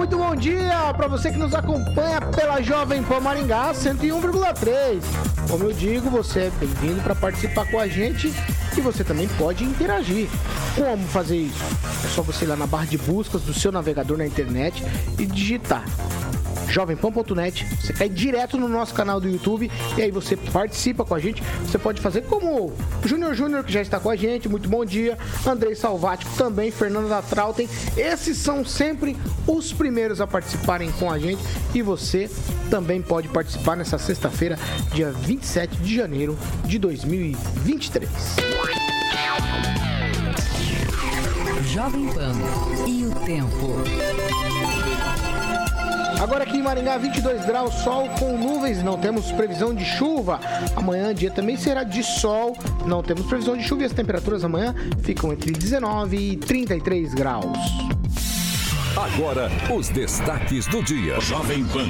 Muito bom dia para você que nos acompanha pela Jovem Pan Maringá 101,3. Como eu digo, você é bem-vindo para participar com a gente e você também pode interagir. Como fazer isso? É só você ir lá na barra de buscas do seu navegador na internet e digitar jovempan.net. Você cai direto no nosso canal do YouTube e aí você participa com a gente. Você pode fazer como o Júnior Júnior, que já está com a gente. Muito bom dia. Andrei Salvático também, Fernanda da Trautem. Esses são sempre os primeiros a participarem com a gente e você também pode participar nessa sexta-feira, dia 27 de janeiro de 2023. Jovem Pan e o tempo. Agora aqui em Maringá, 22 graus, sol com nuvens, não temos previsão de chuva. Amanhã, dia também será de sol, não temos previsão de chuva e as temperaturas amanhã ficam entre 19 e 33 graus. Agora, os destaques do dia. Jovem Pan.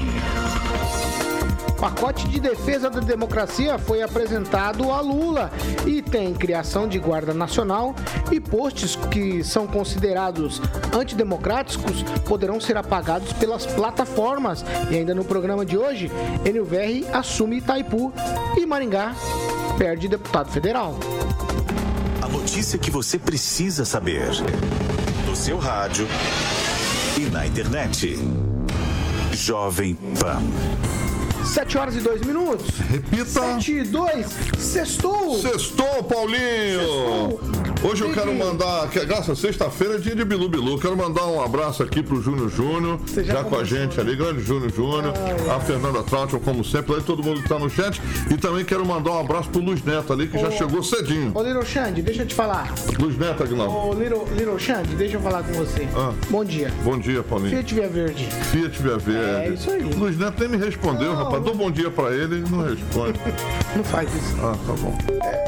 Pacote de defesa da democracia foi apresentado a Lula e tem criação de guarda nacional e postes que são considerados antidemocráticos poderão ser apagados pelas plataformas. E ainda no programa de hoje, NUVR assume Itaipu e Maringá perde deputado federal. A notícia que você precisa saber. No seu rádio e na internet. Jovem Pan. 7 horas e 2 minutos. Repita. 7 e 2. Sextou. Sextou, Paulinho. Sextou. Hoje eu quero mandar, que graças sexta-feira é dia de Bilu Bilu. Quero mandar um abraço aqui pro Júnior Júnior, já já, com a gente ali, grande Júnior Júnior, a Fernanda Trautel, como sempre, aí todo mundo que tá no chat. E também quero mandar um abraço pro Luiz Neto ali, que já chegou cedinho. Ô, Little Xande, deixa eu te falar. Luiz Neto, Aguinaldo. Ô, Little, Little Xande, deixa eu falar com você. Ah. Bom dia. Bom dia, Paulinho. Fiat Via Verde. Fiat Via Verde. É isso aí. Luiz Neto nem me respondeu, Não. rapaz. Dou bom dia pra ele e não responde. Não faz isso. Ah, tá bom.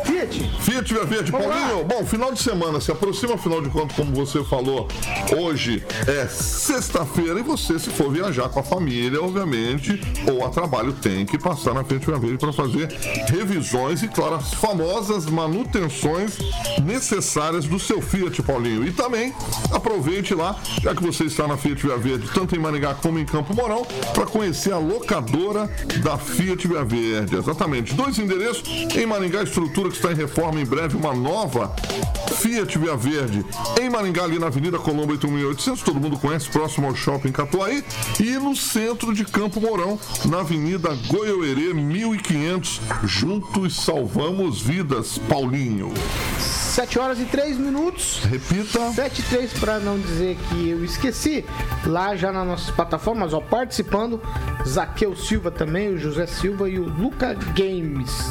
Fiat. Fiat Via Verde, Vamos Paulinho, lá. bom, final de semana, se aproxima, afinal de contas, como você falou, hoje é sexta-feira e você, se for viajar com a família, obviamente, ou a trabalho, tem que passar na Via Verde para fazer revisões e, claro, as famosas manutenções necessárias do seu Fiat, Paulinho. E também aproveite lá, já que você está na Fiat Via Verde, tanto em Maringá como em Campo Mourão, para conhecer a locadora da Fiat Via Verde. Exatamente, dois endereços em Maringá, estrutura que está em reforma em breve, uma nova Fiat Via Verde em Maringá, ali na Avenida Colombo 8800, todo mundo conhece, próximo ao Shopping Catuaí, e no centro de Campo Mourão, na Avenida Goiôerê 1500. Juntos salvamos vidas, Paulinho. 7 horas e 3 minutos. Repita. 7 e 3 para não dizer que eu esqueci. Lá já nas nossas plataformas, ó, participando. Zaqueu Silva também, o José Silva e o Luca Games.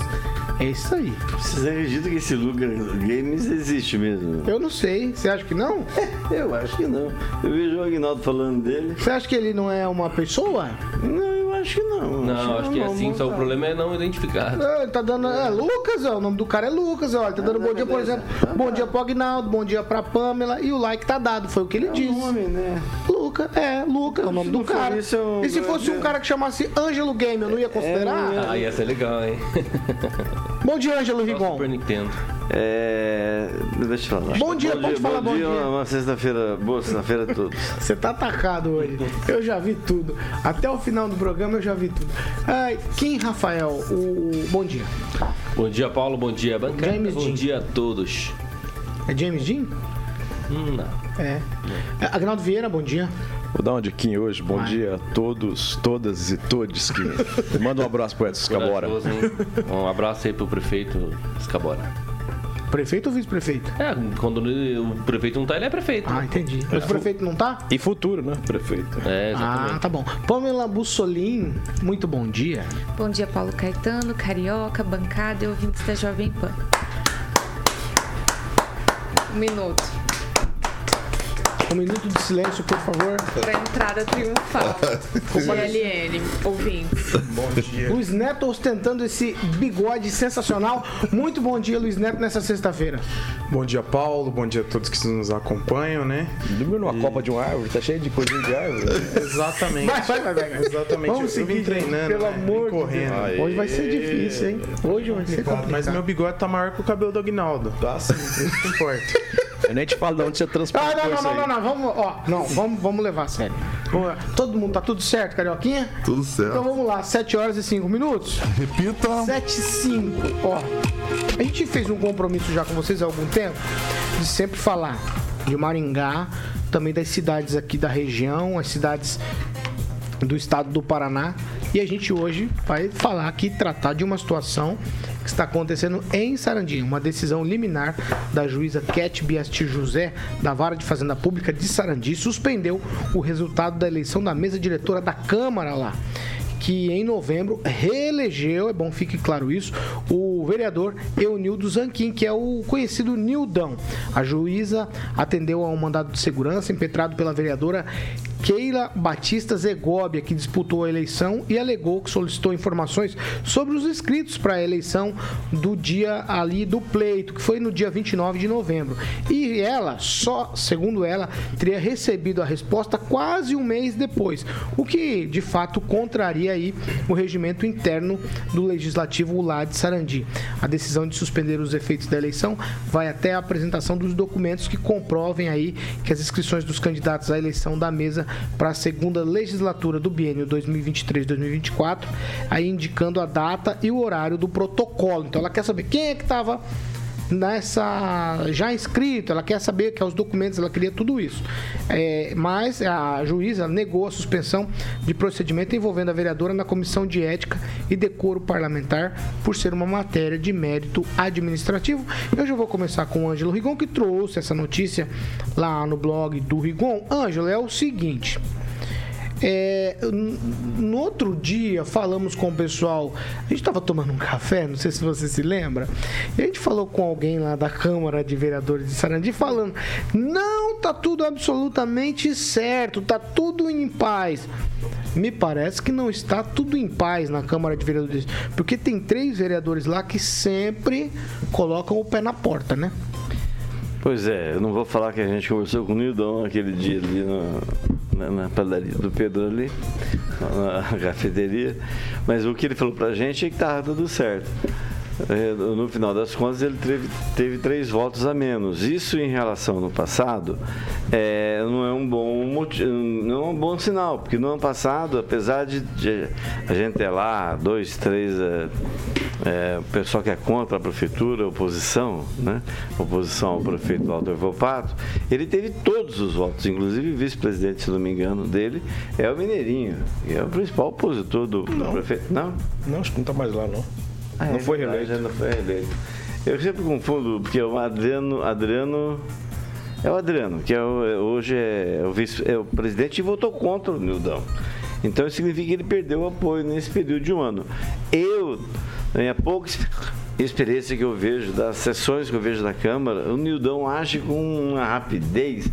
É isso aí. Vocês acreditam que esse Lugar Games existe mesmo? Eu não sei. Você acha que não? Eu acho que não. Eu vejo o Agnaldo falando dele. Você acha que ele não é uma pessoa? Não, acho que não. Não, acho que é não, assim, não só o problema é não identificado. É, ele tá dando. É Lucas, ó, o nome do cara é Lucas, ó. Ele tá dando bom dia, por exemplo. Bom dia pro Agnaldo, bom dia pra Pamela. E o like tá dado, foi o que ele É disse. o nome, né? Luca, é, Luca, é o nome do não cara. isso, é um- E se fosse um cara que chamasse Ângelo Game, eu não ia considerar? É, Ah, ia ser legal, hein? Bom dia, Ângelo Rigon. Super Nintendo. É. Deixa eu falar. Bom dia, pode falar bom dia. Uma sexta-feira, boa sexta-feira a todos. Você tá atacado hoje. Eu já vi tudo. Até o final do programa eu já vi tudo. Ai, Kim Rafael, o. Bom dia. Bom dia, Paulo. Bom dia, bancada. James Bom Dean. dia a todos. É James Dean? Hum, não. É. É, Agnaldo Vieira, bom dia. Vou dar uma diquinha hoje. Bom Vai. dia a todos, todas e todos que. Manda um abraço pro Edson Cabora. Corajoso, hein? Um abraço aí pro prefeito Escabora. Prefeito ou vice-prefeito? É, quando o prefeito não tá, ele é prefeito. Ah, entendi. Mas o prefeito não tá? E futuro, né, prefeito? É, Ah, exatamente. tá bom. Pamela Bussolin, muito bom dia. Bom dia, Paulo Caetano, Carioca, bancada e ouvintes da Jovem Pan. Um minuto. Um minuto de silêncio, por favor. Pra entrada triunfal. GLN, ouvintes. Bom dia. Luiz Neto ostentando esse bigode sensacional. Muito bom dia, Luiz Neto, nessa sexta-feira. Bom dia, Paulo. Bom dia a todos que nos acompanham, né? Dormiu numa copa de uma árvore, tá cheio de coisinha de árvore. Exatamente. Vai, vai, vai, vai. Exatamente. Vamos eu vim seguir, treinando, pelo né? amor Vim de correndo. Deus. Hoje vai ser difícil, hein? Hoje vai ser complicado. Mas meu bigode tá maior que o cabelo do Agnaldo. Tá sim. Isso que importa. Eu nem te falo de onde você Ah, transportou não, não, isso não, aí. não, não, vamos, ó, não, vamos, vamos levar a sério. Todo mundo tá tudo certo, Carioquinha? Tudo Então certo. vamos lá, 7 horas e 5 minutos. Repita. 7 e 5. Ó, a gente fez um compromisso já com vocês há algum tempo de sempre falar de Maringá, também das cidades aqui da região, as cidades do estado do Paraná. E a gente hoje vai falar aqui, tratar de uma situação que está acontecendo em Sarandi. Uma decisão liminar da juíza Cat Biasti José, da Vara de Fazenda Pública de Sarandi, suspendeu o resultado da eleição da mesa diretora da Câmara lá que em novembro reelegeu, é bom fique claro isso, o vereador Eunildo Zanquim, que é o conhecido Nildão. A juíza atendeu a um mandado de segurança impetrado pela vereadora Keila Batista Zegóbia, que disputou a eleição e alegou que solicitou informações sobre os inscritos para a eleição do dia ali do pleito, que foi no dia 29 de novembro. E ela, só, segundo ela, teria recebido a resposta quase um mês depois, o que de fato contraria aí o regimento interno do legislativo lá de Sarandi. A decisão de suspender os efeitos da eleição vai até a apresentação dos documentos que comprovem aí que as inscrições dos candidatos à eleição da mesa para a segunda legislatura do biênio 2023-2024, aí indicando a data e o horário do protocolo. Então ela quer saber quem é que estava nessa já inscrito, ela quer saber que é os documentos, ela queria tudo isso. É, mas a juíza negou a suspensão de procedimento envolvendo a vereadora na comissão de ética e decoro parlamentar por ser uma matéria de mérito administrativo. Eu já vou começar com o Ângelo Rigon que trouxe essa notícia lá no blog do Rigon. Ângelo, é o seguinte. É, no outro dia falamos com o pessoal, a gente estava tomando um café, não sei se você se lembra, e a gente falou com alguém lá da Câmara de Vereadores de Sarandi falando: não, tá tudo absolutamente certo, tá tudo em paz. Me parece que não está tudo em paz na Câmara de Vereadores, porque tem três vereadores lá que sempre colocam o pé na porta, né? Pois é, eu não vou falar que a gente conversou com o Nildão aquele dia ali na, na, na padaria do Pedro ali, na cafeteria, mas o que ele falou pra gente é que tava tudo certo. É, No final das contas, ele teve, teve três votos a menos. Isso em relação no passado é, não é um bom não é um bom sinal, porque no ano passado, apesar de, de a gente ter lá dois, três é, é, o pessoal que é contra a prefeitura, oposição, né? Oposição ao prefeito Walter Volpato, ele teve todos os votos, inclusive o vice-presidente, se não me engano, dele é o Mineirinho, que é o principal opositor do, do prefeito. Não? Não, acho que não tá mais lá, não. Ah, Não é foi verdade, reeleito. Não foi reeleito. Eu sempre confundo, porque é o Adriano. Adriano. É o Adriano, que é o- é- hoje é o, vice, é o presidente e votou contra o Nildão. Então isso significa que ele perdeu o apoio nesse período de um ano. Eu, na minha pouca ex- experiência que eu vejo, das sessões que eu vejo da Câmara, o Nildão age com uma rapidez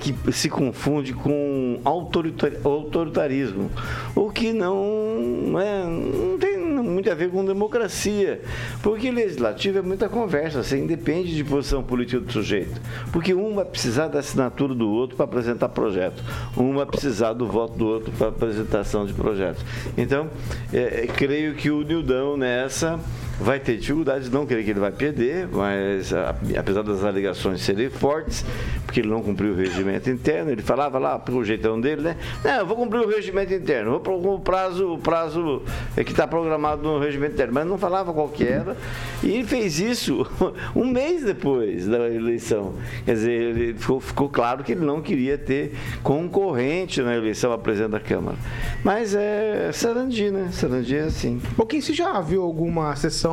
que se confunde com autoritar- autoritarismo, o que não, é, não tem muito a ver com democracia, porque legislativo é muita conversa, você independe de posição política do sujeito, porque um vai precisar da assinatura do outro para apresentar projeto, um vai precisar do voto do outro para apresentação de projetos. Então, é, é, creio que o Nildão nessa vai ter dificuldades, não creio que ele vai perder, mas a- apesar das alegações serem fortes, porque ele não cumpriu o regimento interno, ele falava lá pro jeitão dele, né? Não, eu vou cumprir o regimento interno, vou pro o prazo, o prazo é que está programado no regimento interno, mas não falava qual que era, e ele fez isso um mês depois da eleição. Quer dizer, ele ficou, ficou claro que ele não queria ter concorrente na eleição a presidente da Câmara. Mas é Sarandi, né? Sarandi é assim. Pouquinho, você já viu alguma sessão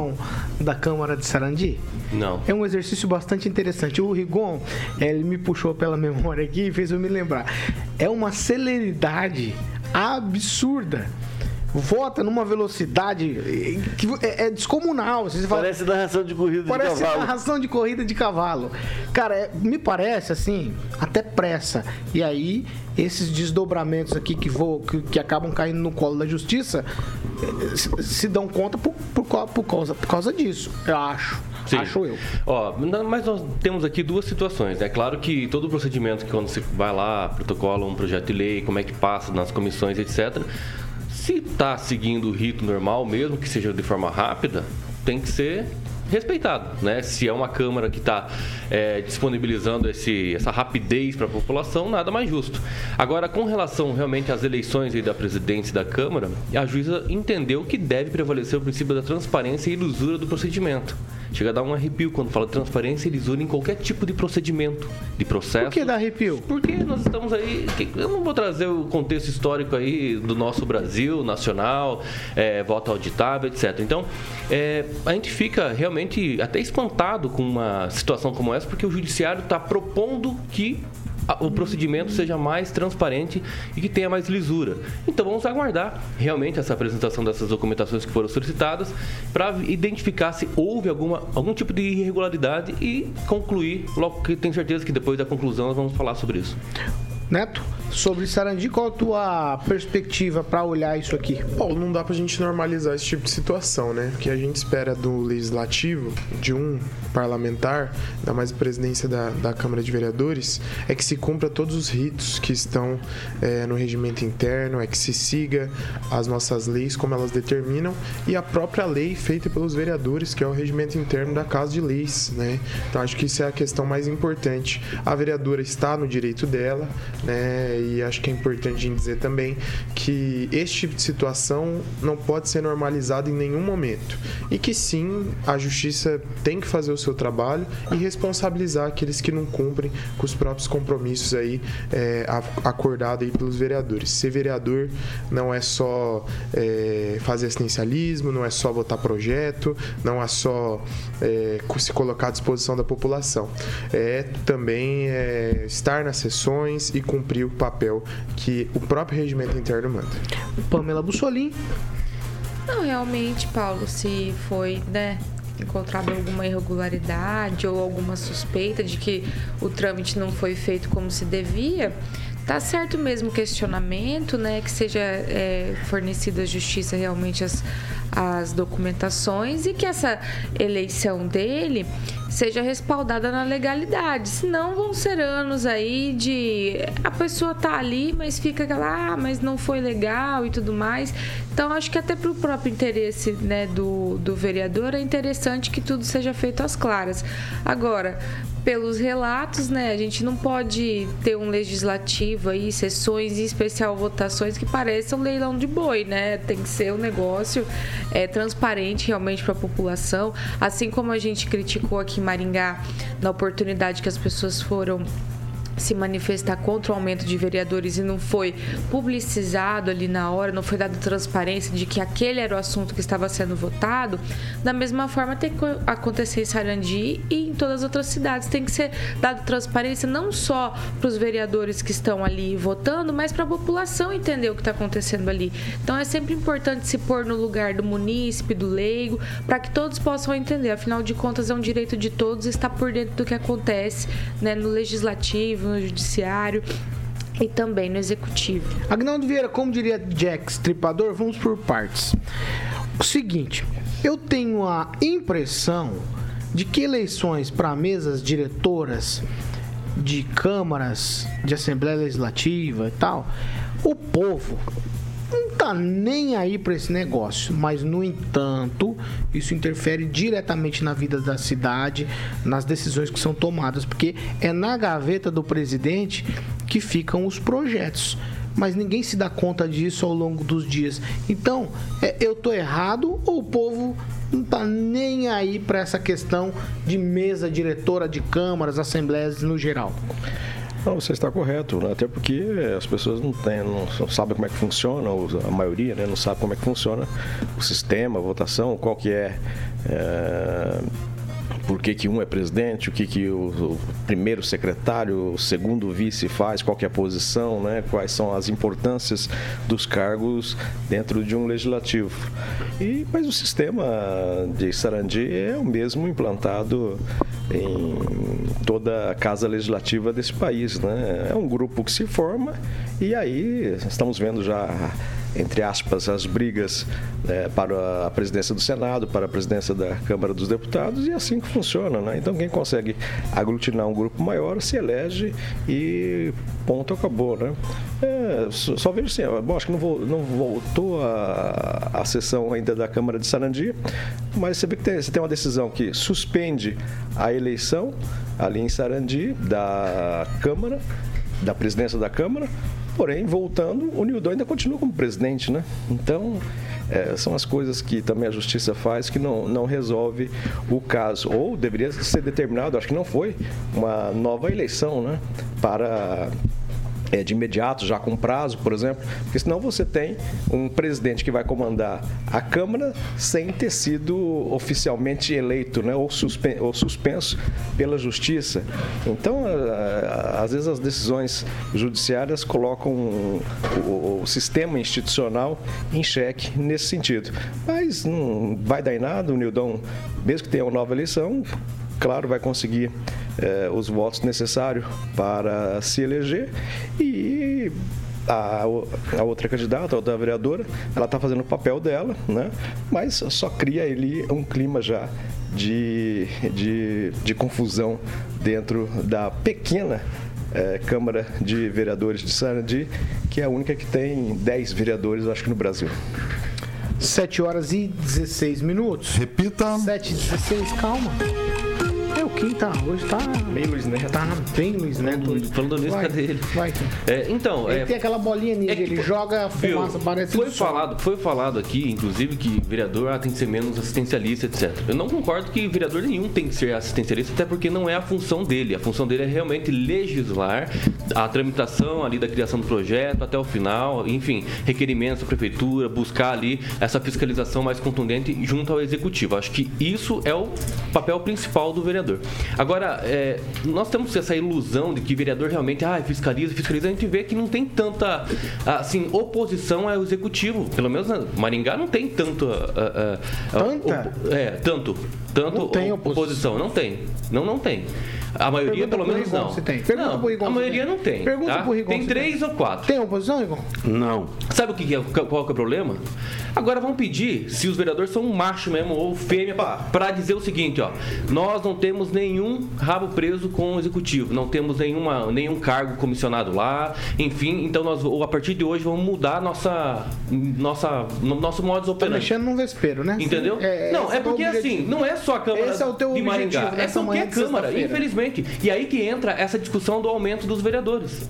da Câmara de Sarandi? Não. É um exercício bastante interessante. O Rigon, eh, ele me puxou pela memória aqui e fez eu me lembrar. É uma celeridade absurda. Vota numa velocidade que é, é descomunal. Você fala, Parece narração de corrida Parece de cavalo. narração de corrida de cavalo. Cara, é- me parece assim, até pressa. E aí, esses desdobramentos aqui que, vou, que, que acabam caindo no colo da justiça eh, se, se dão conta por, por, por causa, por causa disso. Eu acho. Sim. Acho eu. Ó, mas nós temos aqui duas situações. É claro que todo o procedimento que quando você vai lá, protocola um projeto de lei, como é que passa nas comissões, etc. Se está seguindo o rito normal, mesmo que seja de forma rápida, tem que ser respeitado, né? Se é uma Câmara que está disponibilizando esse, essa rapidez para a população, nada mais justo. Agora, com relação realmente às eleições da presidência e da Câmara, a juíza entendeu que deve prevalecer o princípio da transparência e ilusura do procedimento. Chega a dar um arrepio quando fala transparência e lisura em qualquer tipo de procedimento, de processo. Por que dá arrepio? Porque nós estamos aí. Eu não vou trazer o contexto histórico aí do nosso Brasil, nacional, é, voto auditável, etc. Então, é, a gente fica realmente até espantado com uma situação como essa, porque o judiciário está propondo que o procedimento seja mais transparente e que tenha mais lisura. Então vamos aguardar realmente essa apresentação dessas documentações que foram solicitadas para identificar se houve alguma, algum tipo de irregularidade e concluir, logo que tenho certeza que depois da conclusão nós vamos falar sobre isso. Neto, sobre Sarandi, qual a tua perspectiva para olhar isso aqui? Paulo, não dá pra gente normalizar esse tipo de situação, né? O que a gente espera do legislativo, de um parlamentar, ainda mais a presidência da, da Câmara de Vereadores, é que se cumpra todos os ritos que estão eh, no regimento interno, é que se siga as nossas leis como elas determinam e a própria lei feita pelos vereadores, que é o regimento interno da Casa de Leis, né? Então acho que isso é a questão mais importante. A vereadora está no direito dela, né? E acho que é importante dizer também que este tipo de situação não pode ser normalizado em nenhum momento. E que sim, a justiça tem que fazer o seu trabalho e responsabilizar aqueles que não cumprem com os próprios compromissos aí é, a- acordado aí pelos vereadores. Ser vereador não é só é, fazer assistencialismo, não é só votar projeto, não é só é, se colocar à disposição da população. É também é, estar nas sessões e cumprir o papel que o próprio regimento interno manda. Pamela Bussolim. Não, realmente, Paulo, se foi, né, encontrado alguma irregularidade ou alguma suspeita de que o trâmite não foi feito como se devia, tá certo mesmo o questionamento, né, que seja é, fornecida à justiça realmente as, as documentações e que essa eleição dele seja respaldada na legalidade. Senão vão ser anos aí de a pessoa tá ali, mas fica aquela, ah, mas não foi legal e tudo mais. Então acho que até para o próprio interesse né, do, do vereador é interessante que tudo seja feito às claras. Agora, pelos relatos, né, a gente não pode ter um legislativo aí, sessões e especial votações que pareçam leilão de boi, né? Tem que ser um negócio é, transparente realmente para a população, assim como a gente criticou aqui em Maringá na oportunidade que as pessoas foram se manifestar contra o aumento de vereadores e não foi publicizado ali na hora, não foi dado transparência de que aquele era o assunto que estava sendo votado, da mesma forma tem que acontecer em Sarandi e em todas as outras cidades. Tem que ser dado transparência não só para os vereadores que estão ali votando, mas para a população entender o que está acontecendo ali. Então é sempre importante se pôr no lugar do munícipe, do leigo, para que todos possam entender. Afinal de contas, é um direito de todos estar por dentro do que acontece né, no legislativo, no judiciário e também no executivo. Agnaldo Vieira, como diria Jack Stripador, vamos por partes. O seguinte, eu tenho a impressão de que eleições para mesas diretoras de câmaras, de Assembleia Legislativa e tal, o povo não tá nem aí para esse negócio, mas no entanto, isso interfere diretamente na vida da cidade, nas decisões que são tomadas, porque é na gaveta do presidente que ficam os projetos. Mas ninguém se dá conta disso ao longo dos dias. Então, é, eu tô errado ou o povo não tá nem aí para essa questão de mesa diretora de câmaras, assembleias no geral? Não, você está correto, né? até porque as pessoas não, têm, não, não sabem como é que funciona, a maioria né? não sabe como é que funciona o sistema, a votação, qual que é, é por que, que um é presidente, o que, que o, primeiro secretário, o segundo vice faz, qual é a posição, né? quais são as importâncias dos cargos dentro de um legislativo. E, mas o sistema de Sarandi é o mesmo implantado em toda a casa legislativa desse país. Né? É um grupo que se forma e aí estamos vendo já entre aspas, as brigas né, para a presidência do Senado, para a presidência da Câmara dos Deputados, e é assim que funciona. Né? Então, quem consegue aglutinar um grupo maior se elege e ponto, acabou. Né? É, só, só vejo assim, bom, acho que não, vou, não voltou a, a sessão ainda da Câmara de Sarandi, mas você vê que tem, você tem uma decisão que suspende a eleição ali em Sarandi da Câmara, da presidência da Câmara, Porém, voltando, o Nildon ainda continua como presidente, né? Então, é, são as coisas que também a justiça faz que não, não resolve o caso. Ou deveria ser determinado, acho que não foi, uma nova eleição, né? Para é, de imediato, já com prazo, por exemplo, porque senão você tem um presidente que vai comandar a Câmara sem ter sido oficialmente eleito, né, ou, suspenso, ou suspenso pela Justiça. Então, às vezes as decisões judiciárias colocam o, o, o sistema institucional em xeque nesse sentido. Mas não vai dar em nada, o Nildão, mesmo que tenha uma nova eleição, claro, vai conseguir eh, os votos necessários para se eleger e a, a, outra candidata, a outra vereadora, ela está fazendo o papel dela, né? mas só cria ali um clima já de, de, de confusão dentro da pequena é, Câmara de Vereadores de Sarandi, que é a única que tem 10 vereadores, acho que no Brasil. 7 horas e 16 minutos. Repita. 7 e 16, calma. Kim tá, hoje tá. Bem Luiz Neto. Tá bem Luiz Neto. hoje. Falando nisso, cadê ele? Vai, Kim. É, então, Ele é, tem aquela bolinha ninja, é que ele joga a Viu? fumaça, parece foi falado, foi falado aqui, inclusive, que vereador ah, tem que ser menos assistencialista, etc. Eu não concordo que vereador nenhum tem que ser assistencialista, até porque não é a função dele. A função dele é realmente legislar a tramitação ali da criação do projeto até o final, enfim, requerimentos da prefeitura, buscar ali essa fiscalização mais contundente junto ao executivo. Acho que isso é o papel principal do vereador. Agora, é, nós temos essa ilusão de que vereador realmente ah, fiscaliza, fiscaliza. A gente vê que não tem tanta assim, oposição ao executivo. Pelo menos Maringá não tem tanto. ah, ah, Tanta? op- é, tanto. Tanto Não tem op- oposição. Não tem. Não, não tem. A maioria, Pergunta pelo menos, Rigon não. se tem. Pergunta não, pro Rigon a maioria tem. não tem. Pergunta tá? pro Rigon Tem três ou quatro. Tem oposição, Igor? Não. Sabe o que é, qual que é o problema? Agora vamos pedir se os vereadores são um macho mesmo ou fêmea para dizer o seguinte, ó. Nós não temos nenhum rabo preso com o executivo, não temos nenhuma, nenhum cargo comissionado lá, enfim, então nós ou a partir de hoje vamos mudar nossa nossa no- nosso modus Tá operandi. mexendo num vespeiro, né? Entendeu? É, não, é o porque assim, não é só a Câmara Esse é o teu de Maringá, objetivo é qualquer de Câmara, sexta-feira. Infelizmente. E aí que entra essa discussão do aumento dos vereadores.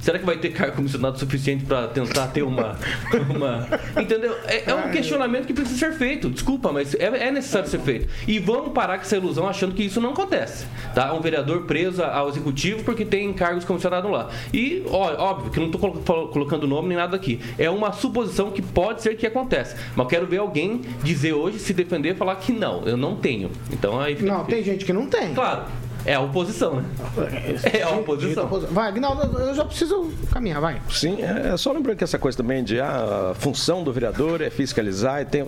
Será que vai ter cargo comissionado suficiente para tentar ter uma. uma entendeu? É, é um questionamento que precisa ser feito. Desculpa, mas é, é necessário ser feito. E vamos parar com essa ilusão achando que isso não acontece. Tá? Um vereador preso ao executivo porque tem cargos comissionados lá. E, ó, óbvio, que não estou colocando nome nem nada aqui. É uma suposição que pode ser que aconteça. Mas eu quero ver alguém dizer hoje, se defender, falar que não, eu não tenho. Então aí fica Não, tem gente que não tem. Claro, é a oposição, né? É a oposição. Vai, Aguinaldo, eu já preciso caminhar, vai. Sim, é só lembrando que essa coisa também de ah, a função do vereador é fiscalizar e tem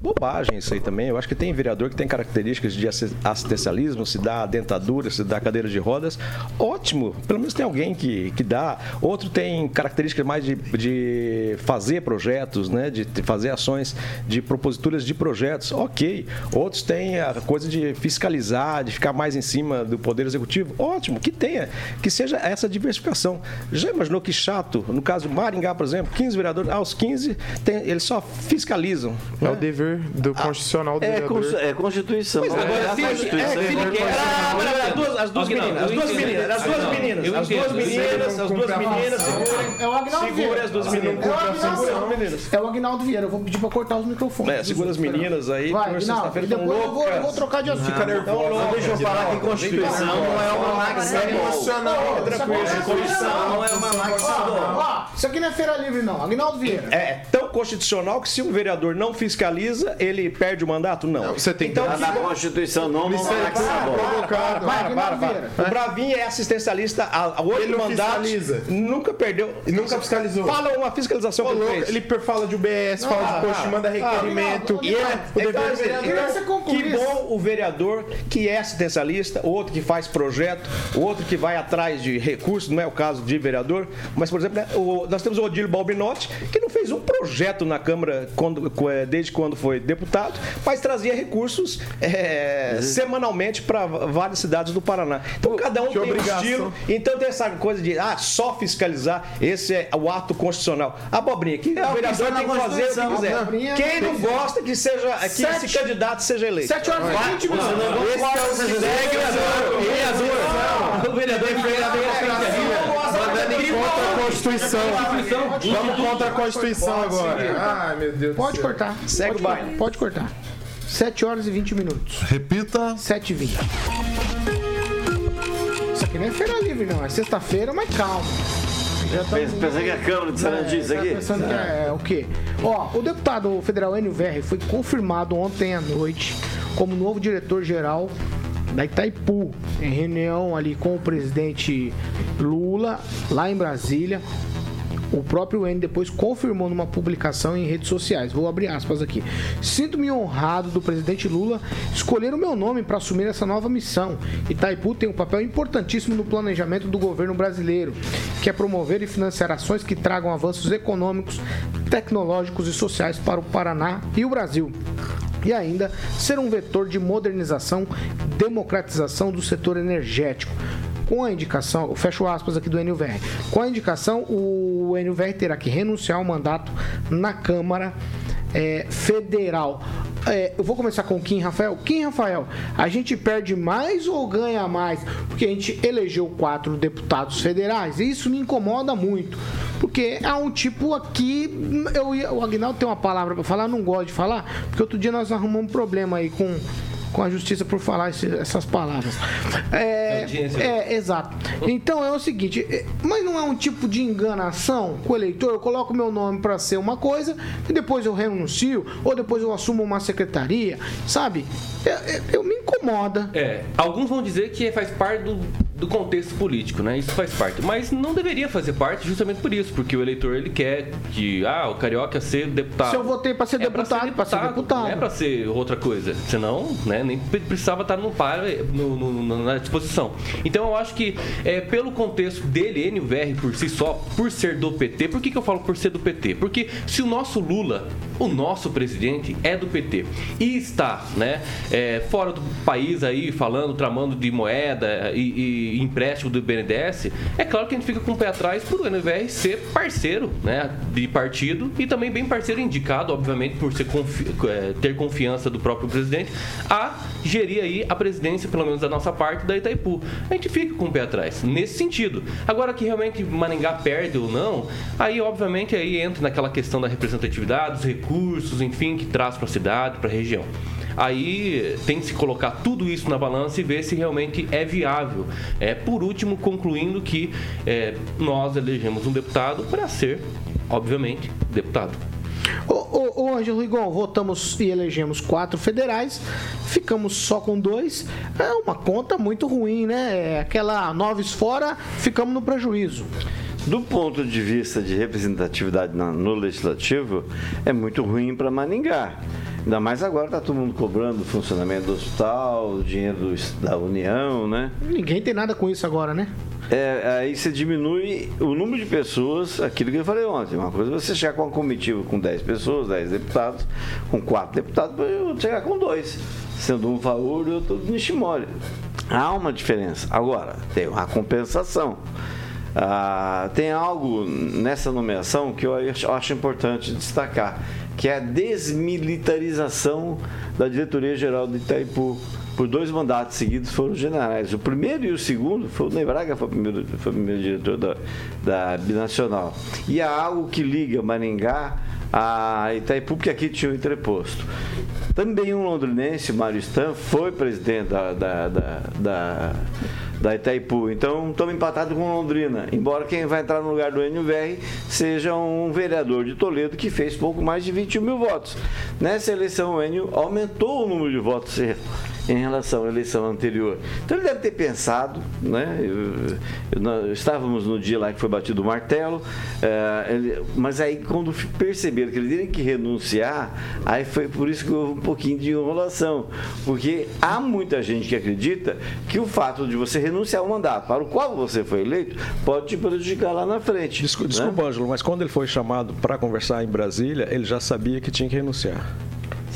bobagem isso aí também. Eu acho que tem vereador que tem características de assi- assistencialismo, se dá dentadura, se dá cadeira de rodas. Ótimo, pelo menos tem alguém que, que dá. Outro tem características mais de, de fazer projetos, né? de de fazer ações de proposituras de projetos. Ok. Outros têm a coisa de fiscalizar, de ficar mais em cima do poder executivo. Ótimo, que tenha, que seja essa diversificação. Já imaginou que chato? No caso do Maringá, por exemplo, 15 vereadores, aos 15 tem- eles só fiscalizam. É né? o dever do constitucional do É, vereador. cons- é Constituição. Pois é, não agora, a se- Constituição. é, Ah, olha, olha, as duas- as duas meninas, as duas meninas, as duas meninas, as duas meninas, as duas meninas, segurem. É o Agnaldo Segura Vieira. as duas meninas. É o Agnaldo, é Vieira. Eu vou pedir pra cortar os microfones. É, segura as meninas aí, Vai, sexta-feira E eu vou, eu vou loucas. trocar de assunto. Fica nervosa. Deixa eu falar que Constituição não é uma é emocional. Outra coisa, não é é uma Ó, isso aqui não é feira livre, não. Agnaldo Vieira. É tão constitucional que se um vereador não fiscaliza, ele perde o mandato? Não. Você tem que então, Tá na Constituição, não, não é. Vai, Para, para, para. O Bravinho é assistencialista há oito Ele não mandatos. fiscaliza. Nunca perdeu. E nunca fiscalizou. Fala uma fiscalização que ele fez. ele fala de UBS, fala de post, manda requerimento. não, E é, o então, concluir que bom o vereador que é assistencialista, outro que faz projeto, outro que vai atrás de recursos, não é o caso de vereador, mas, por exemplo, né, o- nós temos o Odílio Balbinotti, que não fez um projeto na Câmara quando- é, desde quando foi deputado, mas trazia recursos é, semanalmente para várias cidades do Paraná. Então, cada um que tem um obrigação. estilo. Então, tem essa coisa de ah, só fiscalizar, esse é o ato constitucional. Abobrinha, que o o vereador tem que fazer o que quiser. Abobrinha Quem não gosta que seja que Sete- esse candidato seja eleito. 7 horas e 20 minutos. O vereador na minha frente ali. Mandando contra a Constituição. Vamos contra a Constituição agora. Ai, meu Deus do Pode cortar. Segue o baile. Pode cortar. 7 horas e 20 minutos. Repita. 7 e 20. Isso aqui não é feira livre, não. É sexta-feira, mas calma. Já tá- Pensa pensa que é a Câmara de Sarandi, isso tá aqui? pensando que é o quê? Ó, o deputado federal Enio Verri foi confirmado ontem à noite como novo diretor-geral da Itaipu, em reunião ali com o presidente Lula, lá em Brasília. O próprio N depois confirmou numa publicação em redes sociais. Vou abrir aspas aqui. Sinto-me honrado do presidente Lula escolher o meu nome para assumir essa nova missão. Itaipu tem um papel importantíssimo no planejamento do governo brasileiro, que é promover e financiar ações que tragam avanços econômicos, tecnológicos e sociais para o Paraná e o Brasil e ainda ser um vetor de modernização, democratização do setor energético. Com a indicação, fecho aspas aqui do NUVR, com a indicação, o NUVR terá que renunciar ao mandato na Câmara é, Federal. É, eu vou começar com Kim Rafael. Kim Rafael, a gente perde mais ou ganha mais? Porque a gente elegeu quatro deputados federais e isso me incomoda muito. Porque há um tipo aqui. Eu, o Agnaldo tem uma palavra pra falar, não gosto de falar, porque outro dia nós arrumamos um problema aí com, com a justiça por falar esse- essas palavras. É, é, exato. Então é o seguinte, é, mas não é um tipo de enganação com o eleitor? Eu coloco meu nome para ser uma coisa e depois eu renuncio, ou depois eu assumo uma secretaria, sabe? É, é, eu me incomoda. É, alguns vão dizer que faz parte do, do contexto político, né? Isso faz parte. Mas não deveria fazer parte justamente por isso, porque o eleitor ele quer que, ah, o carioca ser deputado. Se eu votei pra ser É deputado, pra ser deputado. Não é pra ser outra coisa. Senão, né, nem pre- precisava estar no par, no- no- na disposição. Então eu acho que é, pelo contexto dele, NVR por si só, por ser do PT, por que, que eu falo por ser do PT? Porque se o nosso Lula, o nosso presidente, é do PT e está, né, é, fora do país aí, falando, tramando de moeda e, e empréstimo do BNDES, é claro que a gente fica com o pé atrás por o NVR ser parceiro, né, de partido e também bem parceiro indicado, obviamente, por ser confi- é, ter confiança do próprio presidente, a gerir aí a presidência, pelo menos da nossa parte, da Itaipu. A gente fica com o pé atrás, nesse sentido. Agora que realmente Maringá perde ou não, aí obviamente aí entra naquela questão da representatividade, dos recursos, enfim, que traz para a cidade, para a região. Aí tem que se colocar tudo isso na balança e ver se realmente é viável. É, por último, concluindo que é, nós elegemos um deputado para ser, obviamente, deputado. Ô, ô, Ângelo Rigon, votamos e elegemos quatro federais, ficamos só com dois. É uma conta muito ruim, né? É aquela noves fora, ficamos no prejuízo. Do ponto de vista de representatividade na- no legislativo, é muito ruim para Maningá. Ainda mais agora está todo mundo cobrando o funcionamento do hospital, o dinheiro do- da União, né? Ninguém tem nada com isso agora, né? É, aí você diminui o número de pessoas, aquilo que eu falei ontem. Uma coisa é você chegar com uma comitiva com 10 pessoas, 10 deputados, com 4 deputados, chegar com dois, sendo um Faur e outro Nishimori. Há uma diferença. Agora, tem uma compensação. Ah, tem algo nessa nomeação que eu acho, importante destacar, que é a desmilitarização da diretoria geral do Itaipu. Por dois mandatos seguidos foram generais. O primeiro e o segundo foi o Ney Braga, foi o primeiro, foi o primeiro diretor da, da Binacional. E há algo que liga Maringá a Itaipu, porque aqui tinha o entreposto. Também um londrinense, Mário Stan, foi presidente da, da, da, da, da Itaipu. Então, estamos empatados com Londrina. Embora quem vai entrar no lugar do NVR seja um vereador de Toledo que fez pouco mais de 21 mil votos. Nessa eleição, o Enio aumentou o número de votos em relação à eleição anterior. Então ele deve ter pensado, né? Eu- eu- nós estávamos no dia lá que foi batido o martelo, eh, ele- mas aí quando perceberam que ele teria que renunciar, aí foi por isso que houve um pouquinho de enrolação, porque há muita gente que acredita que o fato de você renunciar ao mandato para o qual você foi eleito pode te prejudicar lá na frente. Desculpa, né? desculpa, Ângelo, mas quando ele foi chamado para conversar em Brasília, ele já sabia que tinha que renunciar.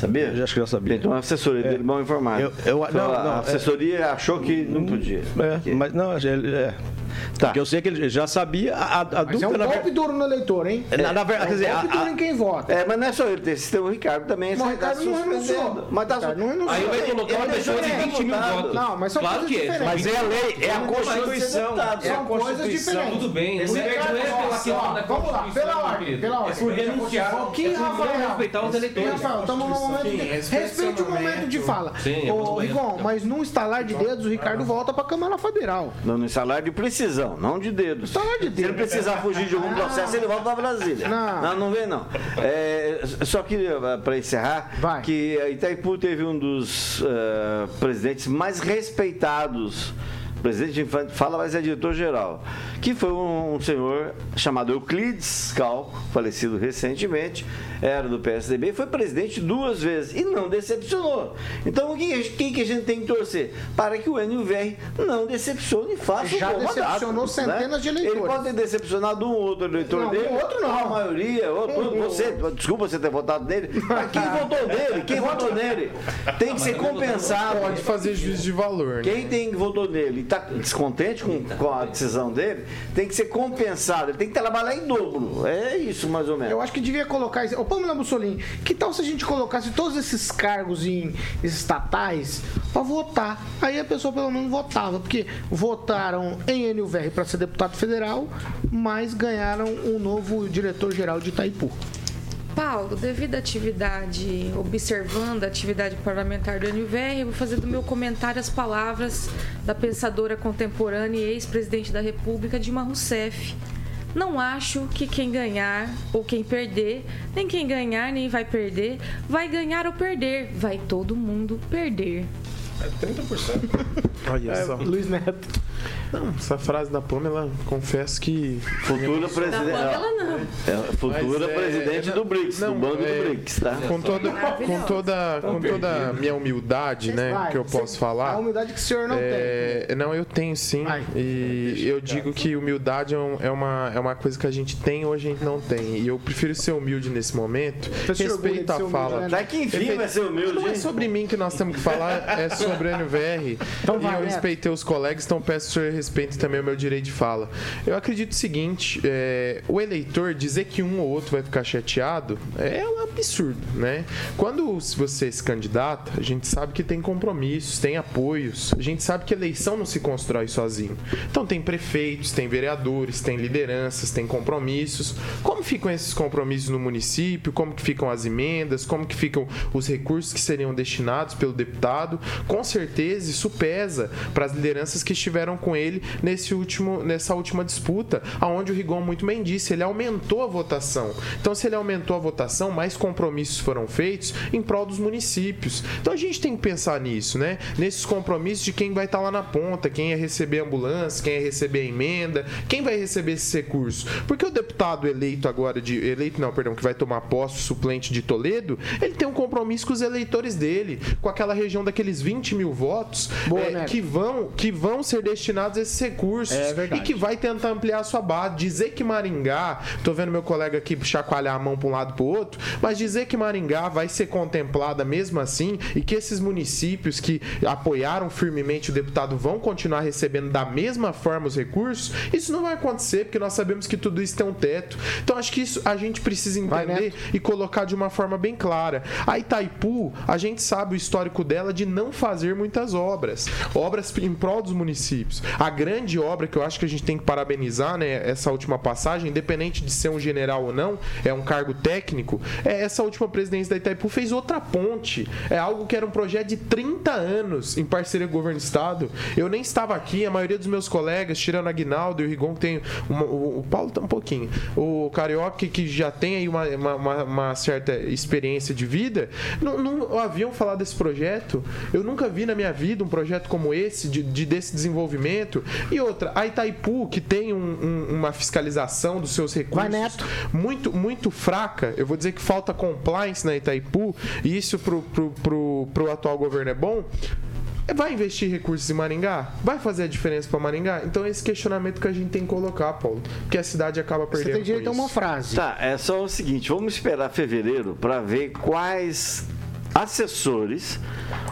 Sabia? Eu acho que já sabia. Então a assessoria dele mal informada. Eu- eu- Só não, a não, é- assessoria achou que não podia. É, mas não, ele, é. Tá. Porque eu sei que ele já sabia. A, a Mas é dúvida, um na golpe verdade. duro no eleitor, hein? Na, na verdade, É quer um dizer, golpe a- duro em quem vota. É, mas não é só ele, tem, tem o Ricardo também. Mas o esse Ricardo tá não renunciou. Mas tá Ricardo não renunciou. Aí vai colocar uma Ele pessoa de deixou 20 mil votos. Não, mas são claro coisas que é. diferentes. Mas é a lei, é a Constituição. É a São coisas Constituição. diferentes. Tudo bem, esse Ricardo, é Vamos lá, pela ordem, pela É ordem. por renunciar. É por Rafael. respeitar os eleitores. Rafael, estamos num momento respeite o momento de fala. Sim, eu Ô, Rigon, mas num estalar de dedos, o Ricardo volta pra Câmara Federal. Não, no salário de precisão, não de dedos. De Se ele precisar fugir de algum processo, ele volta para Brasília. Não. não, não vem não. É, só queria, para encerrar, Vai. que a Itaipu teve um dos eh, presidentes mais respeitados. Presidente Infante fala, mas é diretor-geral. Que foi um, um senhor chamado Euclides Cal, falecido recentemente, era do PSDB, e foi presidente duas vezes e não decepcionou. Então, o que, quem que a gente tem que torcer? Para que o NUVR não decepcione e faça Já um bom mandato, decepcionou centenas de eleitores. Ele pode ter decepcionado um ou outro eleitor Não, dele. um outro não. A maioria, outro, você, desculpa você ter votado nele, mas quem votou nele? Quem votou nele? Tem que ser compensado. Pode fazer juízo de valor, né? Quem tem que votou nele e está descontente com, com a decisão dele, tem que ser compensado. Ele tem que trabalhar em dobro. É isso, mais ou menos. Eu acho que devia colocar. Pamela Mussolini, que tal se a gente colocasse todos esses cargos em estatais pra votar? Aí a pessoa pelo menos votava, porque votaram em NUVR para ser deputado federal, mas ganharam um novo diretor-geral de Itaipu. Paulo, devido à atividade, observando a atividade parlamentar do NVR, vou fazer do meu comentário as palavras da pensadora contemporânea e ex-presidente da República, Dilma Rousseff. Não acho que quem ganhar ou quem perder, nem quem ganhar nem vai perder, vai ganhar ou perder, vai todo mundo perder. É 30%. Olha só. Luiz Neto. Não, essa frase da Pamela, confesso que. Futura Da presidente. Pamela, não. É, futura Mas, é, presidente é, do BRICS, não, do Banco é, do BRICS, tá? Com toda, com toda, com toda a minha humildade, né, Vai, que eu você- posso falar. A humildade que o senhor não tem. É, não, eu tenho sim. Vai. E eu digo que humildade é, um- é uma, é uma coisa que a gente tem ou a gente não tem. E eu prefiro ser humilde nesse momento. Você Respeito a humilde, fala. né? Vai que enfim vai ser humilde, Não é sobre mim que nós temos que falar, é sobre o NVR. Então e vai, eu Neto. respeitei os colegas, então peço que o senhor respeite também o meu direito de fala. Eu acredito o seguinte: é, o eleitor dizer que um ou outro vai ficar chateado é um absurdo, né? Quando você se candidata, a gente sabe que tem compromissos, tem apoios, a gente sabe que eleição não se constrói sozinho. Então tem prefeitos, tem vereadores, tem lideranças, tem compromissos. Como ficam esses compromissos no município? Como que ficam as emendas? Como que ficam os recursos que seriam destinados pelo deputado? Com certeza isso pesa para as lideranças que estiveram com ele nesse último, nessa última disputa, aonde o Rigon muito bem disse, ele aumentou a votação. Então se ele aumentou a votação, mais compromissos foram feitos em prol dos municípios. Então a gente tem que pensar nisso, né? Nesses compromissos de quem vai estar lá na ponta, quem ia receber ambulância, quem ia receber a emenda, quem vai receber esses recursos. Porque o deputado eleito agora de eleito não, perdão, que vai tomar posse suplente de Toledo, ele tem um compromisso com os eleitores dele, com aquela região daqueles 20 mil votos Boa, é, Neto. que vão que vão ser destinados a esses recursos É e que vai tentar ampliar a sua base, dizer que Maringá, tô vendo meu colega aqui chacoalhar a mão para um lado para o outro, mas dizer que Maringá vai ser contemplada mesmo assim e que esses municípios que apoiaram firmemente o deputado vão continuar recebendo da mesma forma os recursos, isso não vai acontecer porque nós sabemos que tudo isso tem um teto. Então acho que isso a gente precisa Vai, entender e colocar de uma forma bem clara. A Itaipu, a gente sabe o histórico dela de não fazer muitas obras, obras em prol dos municípios. A grande obra que eu acho que a gente tem que parabenizar, né, essa última passagem, independente de ser um general ou não, é um cargo técnico, é essa última presidência da Itaipu fez outra ponte. É algo que era um projeto de 30 anos em parceria com o governo do estado. Eu nem estava aqui, a maioria dos meus colegas, tirando a Aguinaldo e o Rigon, que tem uma, o, o Paulo tá um pouquinho. O Carioca, que já tem aí uma, uma, uma certa experiência de vida, não, não haviam falado desse projeto. Eu nunca vi na minha vida um projeto como esse, de, de desse desenvolvimento. E outra, a Itaipu, que tem um, um, uma fiscalização dos seus recursos muito, muito fraca, eu vou dizer que falta compliance na Itaipu, e isso pro, pro, pro, pro atual governo é bom. Vai investir recursos em Maringá? Vai fazer a diferença para Maringá? Então é esse questionamento que a gente tem que colocar, Paulo. Porque a cidade acaba perdendo. Você tem direito a uma frase. Tá, é só o seguinte: vamos esperar fevereiro para ver quais assessores,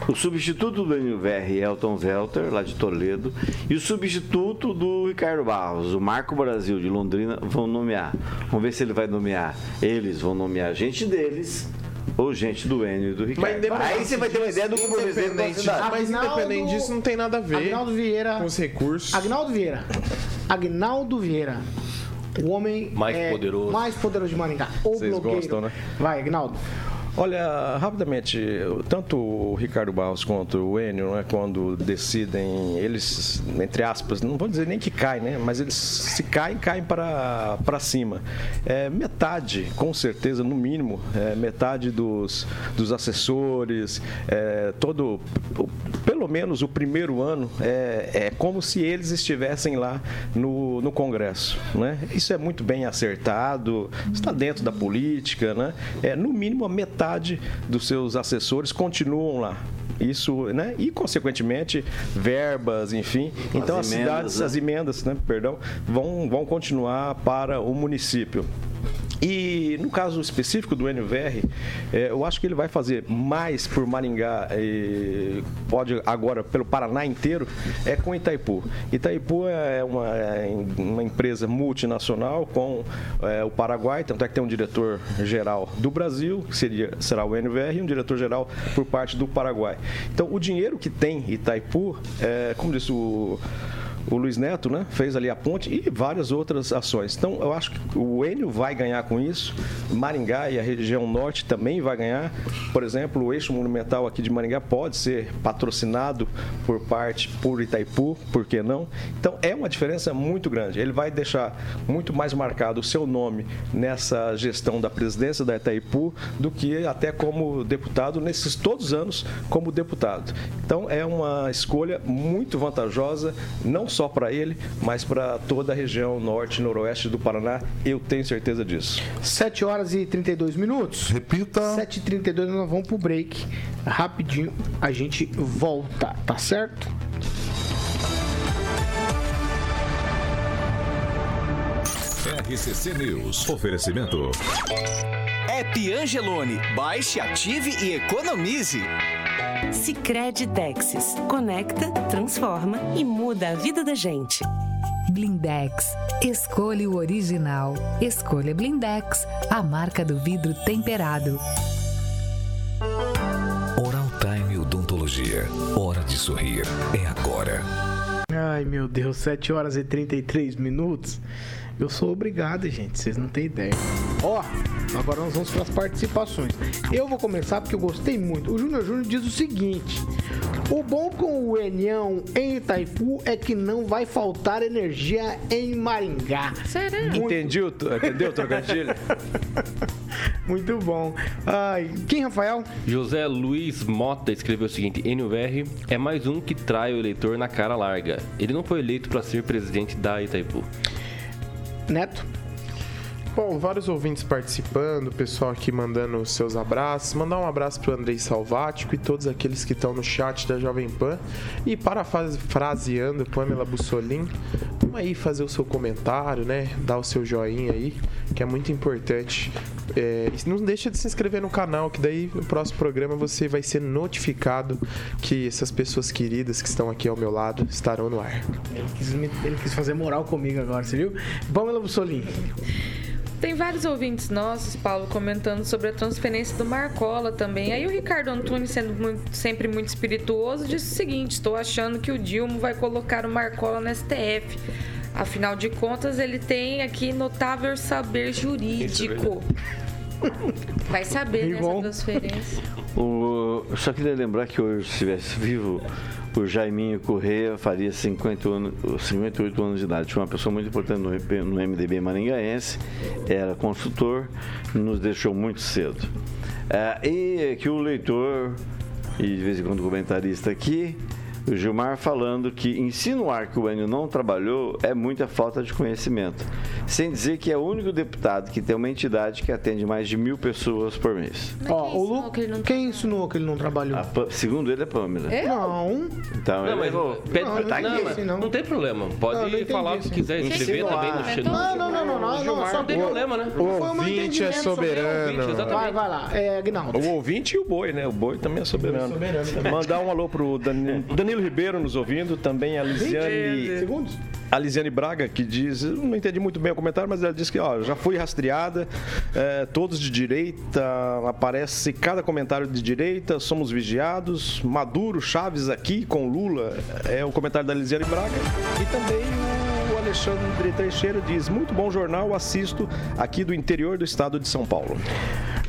o substituto do NVR, Elton Velter, lá de Toledo, e o substituto do Ricardo Barros, o Marco Brasil de Londrina, vão nomear. Vamos ver se ele vai nomear. Eles vão nomear gente deles ou gente do Enio e do Ricardo. Aí você vai ter uma ideia do comprometimento da cidade. Mas independente disso, não tem nada a ver Agnaldo Vieira, com os recursos. Agnaldo Vieira. Agnaldo Vieira. O homem mais é poderoso. mais poderoso de Maringá. O Vocês blogueiro. gostam, né? Vai, Agnaldo. Olha, rapidamente, tanto o Ricardo Barros quanto o Enio, né, quando decidem, eles, entre aspas, não vou dizer nem que caem, né, mas eles se caem, caem para, para cima. É, metade, com certeza, no mínimo, é, metade dos, dos assessores, é, todo, pelo menos o primeiro ano, é, é como se eles estivessem lá no, no Congresso. Né? Isso é muito bem acertado, está dentro da política, né? É, no mínimo a metade dos seus assessores continuam lá. Isso, né? E, consequentemente, verbas, enfim. Então, as, emendas, cidades, né? as emendas, né? Perdão, vão, vão continuar para o município. E no caso específico do NVR, eh, eu acho que ele vai fazer mais por Maringá, eh, pode agora pelo Paraná inteiro, é com Itaipu. Itaipu é uma, é uma empresa multinacional com eh, o Paraguai, tanto é que tem um diretor-geral do Brasil, que seria, será o NVR, e um diretor-geral por parte do Paraguai. Então, o dinheiro que tem Itaipu, como disse o o Luiz Neto, né, fez ali a ponte e várias outras ações. Então, eu acho que o Enio vai ganhar com isso, Maringá e a região norte também vai ganhar. Por exemplo, o eixo monumental aqui de Maringá pode ser patrocinado por parte por Itaipu, por que não? Então, é uma diferença muito grande. Ele vai deixar muito mais marcado o seu nome nessa gestão da presidência da Itaipu do que até como deputado nesses todos os anos como deputado. Então, é uma escolha muito vantajosa, não só para ele, mas para toda a região norte e noroeste do Paraná. Eu tenho certeza disso. 7 horas e 32 minutos. Repita. 7 e 32 nós vamos pro break. Rapidinho a gente volta, tá certo? RCC News. Oferecimento. App Angelone. Baixe, ative e economize. Sicredi Texas. Conecta, transforma e muda a vida da gente. Blindex. Escolha o original. Escolha Blindex, a marca do vidro temperado. Oral Time Odontologia. Hora de sorrir. É agora. Ai, meu Deus, 7 horas e 33 minutos. Eu sou obrigado, gente, vocês não têm ideia. Ó, agora nós vamos para as participações. Eu vou começar porque eu gostei muito. O Júnior Júnior diz o seguinte: O bom com o Enhão em Itaipu é que não vai faltar energia em Maringá. Será? Entendi, o- entendeu o trocadilho? Muito bom. Ai, quem, Rafael? José Luiz Mota escreveu o seguinte: NUVR é mais um que trai o eleitor na cara larga. Ele não foi eleito para ser presidente da Itaipu. Neto? Bom, vários ouvintes participando, pessoal aqui mandando os seus abraços. Mandar um abraço pro Andrei Salvático e todos aqueles que estão no chat da Jovem Pan. E parafraseando Pamela Bussolin, vamos aí fazer o seu comentário, né? Dar o seu joinha aí, que é muito importante. É, não deixa de se inscrever no canal, que daí no próximo programa você vai ser notificado que essas pessoas queridas que estão aqui ao meu lado estarão no ar. Ele quis, me- ele quis fazer moral comigo agora, você viu? Pamela Bussolini. Tem vários ouvintes nossos, Paulo, comentando sobre a transferência do Marcola também. Aí o Ricardo Antunes, sendo muito- sempre muito espirituoso, disse o seguinte: estou achando que o Dilma vai colocar o Marcola no STF. Afinal de contas, ele tem aqui notável saber jurídico. Vai saber nessa Igual. transferência. O, só queria lembrar que hoje, se estivesse vivo, o Jaiminho Correia faria 50 anos, 58 anos de idade. Foi uma pessoa muito importante no, MDB maringaense, era consultor, nos deixou muito cedo. Ah, e que o leitor, e de vez em quando comentarista aqui, o Gilmar falando que insinuar que o Enio não trabalhou é muita falta de conhecimento. Sem dizer que é o único deputado que tem uma entidade que atende mais de mil pessoas por mês. Ó, o Lu... Quem ensinou que ele não trabalhou? A segundo ele é Pâmela. Não. Então Não, ele mas errou. pede Não, pra- não não, entendi mas assim, não. não tem problema. Não, Pode não entendi falar o que assim. quiser, Quem escrever ensinou? também no Ah, chat. Não, não, não, não, não, não, Gilmar, só não tem problema, né? O Foi um ouvinte é entendimento sobre soberano. Vai, vai lá. É, Agnaldo. O ouvinte e o boi, né? O boi também é soberano. Mandar um alô pro Danilo, Danilo Ribeiro nos ouvindo, também a Lisiane. Segundos? A Lisiane Braga, que diz, não entendi muito bem o comentário, mas ela disse que ó, já fui rastreada, é, todos de direita, aparece cada comentário de direita, somos vigiados, Maduro, Chaves aqui com Lula, é o comentário da Lisiane Braga. E também o Alexandre Teixeira diz, muito bom jornal, assisto aqui do interior do estado de São Paulo.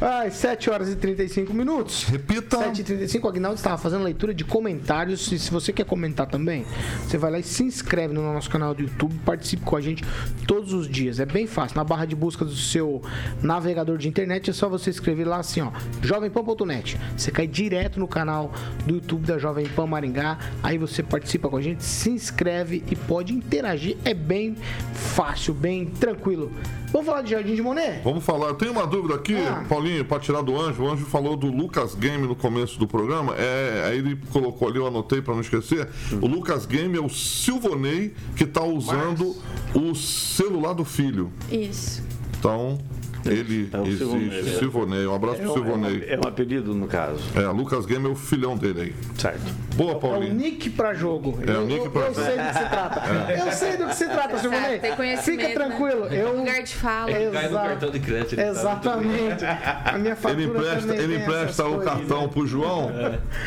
Às 7 horas e 35 minutos. Repita. 7 e 35 o Agnaldo estava fazendo leitura de comentários. E se você quer comentar também, você vai lá e se inscreve no nosso canal do YouTube. Participe com a gente todos os dias. É bem fácil. Na barra de busca do seu navegador de internet, é só você escrever lá assim, ó, jovempan.net. Você cai direto no canal do YouTube da Jovem Pan Maringá. Aí você participa com a gente, se inscreve e pode interagir. É bem fácil, bem tranquilo. Vamos falar de Jardim de Monet? Vamos falar. Eu tenho uma dúvida aqui, Ah. Paulinho, para tirar do Anjo. O Anjo falou do Lucas Game no começo do programa. É, aí ele colocou ali, eu anotei para não esquecer. O Lucas Game é o Silvonei que tá usando o celular do filho. Isso. Então, ele É o Silvonei, existe. é. Silvonei. Um abraço É, pro um- Silvonei. é um apelido, no caso. É, Lucas Game é o filhão dele aí. Certo. Boa, É o Paulinho. nick pra jogo. É, o eu, nick eu- pra eu jogo. sei do que se trata. É. Eu sei do que se trata, Silvonei. Tem conhecimento, Fica tranquilo. né? Eu... Lugar de fala. Cai no Exato. cartão de crédito. ele tá Exatamente. A minha fatura Ele empresta, ele tem empresta o coisas. cartão pro João.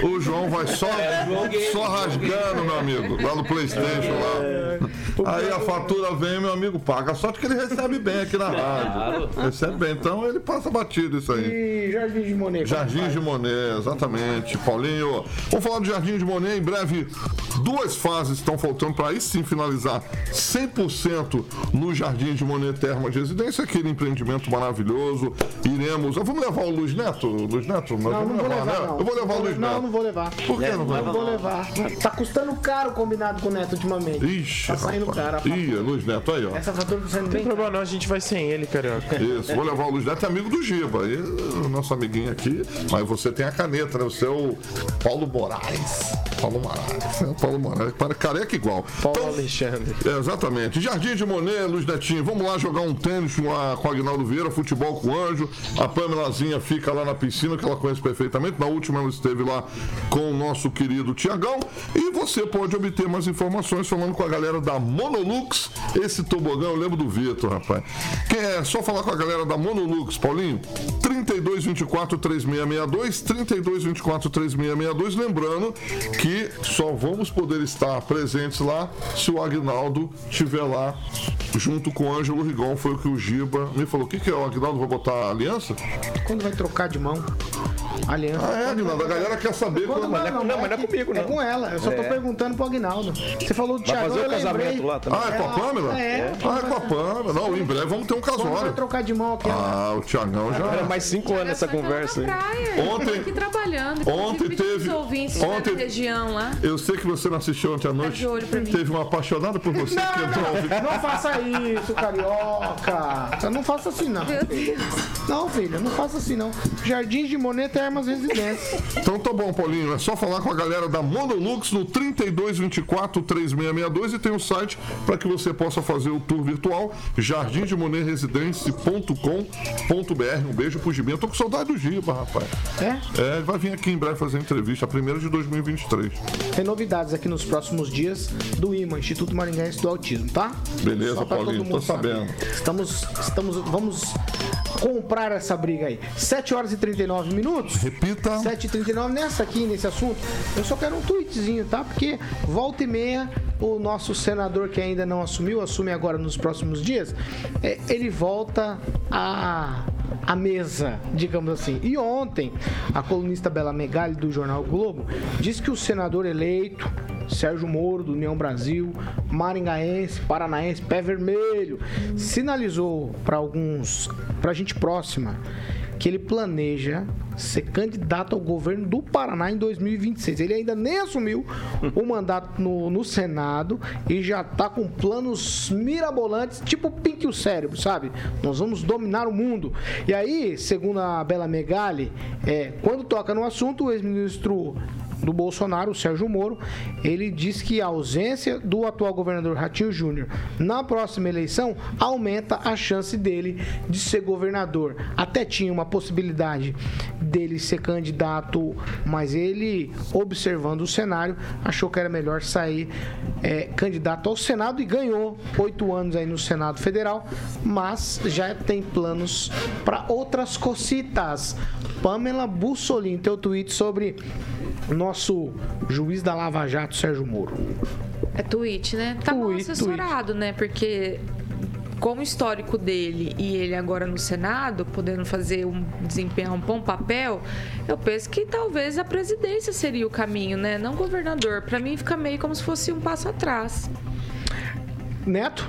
O João vai só, só rasgando, meu amigo, lá no Playstation lá. Aí a fatura vem, meu amigo paga. Sorte que ele recebe bem aqui na rádio. Recebe bem, então ele passa batido isso aí. E Jardim de Monet. Jardim de Monet, exatamente, Paulinho. Vamos falar do Jardim de Monet em breve. Duas fases estão faltando para aí sim finalizar 100% no Jardim de Monet Terma de Residência, aquele empreendimento maravilhoso. Iremos. Vamos levar o Luiz Neto? Luiz Neto? Não, vamos não vou levar, levar, né? não. Eu vou levar o Luiz Não, Neto. não vou levar. Por que não vai Não vou levar. Tá custando caro combinado com o Neto ultimamente. Ixi, Tá saindo rapaz. caro. a fatura. Ih, Luiz Neto aí, ó. Essa fatura tá Não bem tem problema não, a gente vai sem ele, carioca. Isso, vou levar o Luiz Neto, é amigo do Giba. Aí, o nosso amiguinho aqui. Mas você tem a caneta, né? Você é o Paulo Moraes. Paulo Moraes. É, Paulo. Para careca igual. Paulo Então, Alexandre. é, exatamente. Jardim de Monet, Luiz Netinho. Vamos lá jogar um tênis com, a, com o Agnaldo Vieira, futebol com o Anjo. A Pamelazinha fica lá na piscina, que ela conhece perfeitamente. Na última ela esteve lá com o nosso querido Tiagão. E você pode obter mais informações falando com a galera da Monolux. Esse tobogão, eu lembro do Vitor, rapaz. Quem é? Só falar com a galera da Monolux, Paulinho. 32 24 3662, 32 24 3662. Lembrando que só vamos poder estar presentes lá se o Agnaldo estiver lá junto com o Ângelo Rigon. Foi o que o Giba me falou. O que, que é o Agnaldo? Vai botar aliança? Quando vai trocar de mão? Aliança. Ah, é, Agnaldo. A galera quer saber Quando quando. vai, não, não, mas não é que- comigo, É não. com ela. Eu só tô É. perguntando pro Agnaldo. Você falou do Vai Thiago, fazer o eu lembrei. casamento lá também. Ah, é com a Pamela? É. Ah, é com a Pamela. Não, em breve vamos ter um casório. trocar de mão aqui? Ah, o Tiagão Era já. mais cinco anos essa conversa aí. Praia. Ontem- aqui trabalhando. Ontem teve- ontem- região lá. Eu sei que você não assistiu ontem à noite. Teve uma apaixonada por você que entrou ao vivo. Não faça isso, carioca. Não faça assim, não. Não, filha, não faça assim, não. Jardins de Monet Termas Residência. Então tá bom, Paulinho. É só falar com a galera da Monolux no 3224 3662 e tem um site para que você possa fazer o tour virtual jardimdemonerresidência.com.br. Um beijo pro Gibinho. Eu tô com saudade do Giba, rapaz. É? É, ele vai vir aqui em breve fazer entrevista, a primeira de 2023. Tem novidades aqui nos próximos dias do IMA, Instituto Maringaense do Autismo, tá? Beleza, Paulinho, tô sabendo. saber. Estamos, estamos, vamos comprar essa briga aí. 7 horas e 39 minutos. Repita. 7 e 39 nessa aqui, nesse assunto. Eu só quero um tweetzinho, tá? Porque volta e meia o nosso senador que ainda não assumiu, assume agora nos próximos dias, é, ele volta a a mesa, digamos assim. E ontem, a colunista Bela Megali, do jornal Globo, disse que o senador eleito, Sérgio Moro, do União Brasil, maringaense, paranaense, pé vermelho, sinalizou para alguns, para gente próxima, que ele planeja ser candidato ao governo do Paraná em 2026. Ele ainda nem assumiu o mandato no, no Senado e já tá com planos mirabolantes, tipo Pink o cérebro, sabe? Nós vamos dominar o mundo. E aí, segundo a Bela Megali, é, quando toca no assunto, o ex-ministro do Bolsonaro, o Sérgio Moro, ele diz que a ausência do atual governador Ratinho Júnior na próxima eleição aumenta a chance dele de ser governador. Até tinha uma possibilidade dele ser candidato, mas ele, observando o cenário, achou que era melhor sair é, candidato ao Senado e ganhou oito anos aí no Senado Federal, mas já tem planos para outras cocitas. Pamela Bussolini, teu tweet sobre nosso juiz da Lava Jato, Sérgio Moro. É tweet, né? Tá mal Tweet, assessorado, né? Porque com o histórico dele e ele agora no Senado, podendo fazer um desempenhar um bom papel, eu penso que talvez a presidência seria o caminho, né? Não governador. Pra mim fica meio como se fosse um passo atrás. Neto?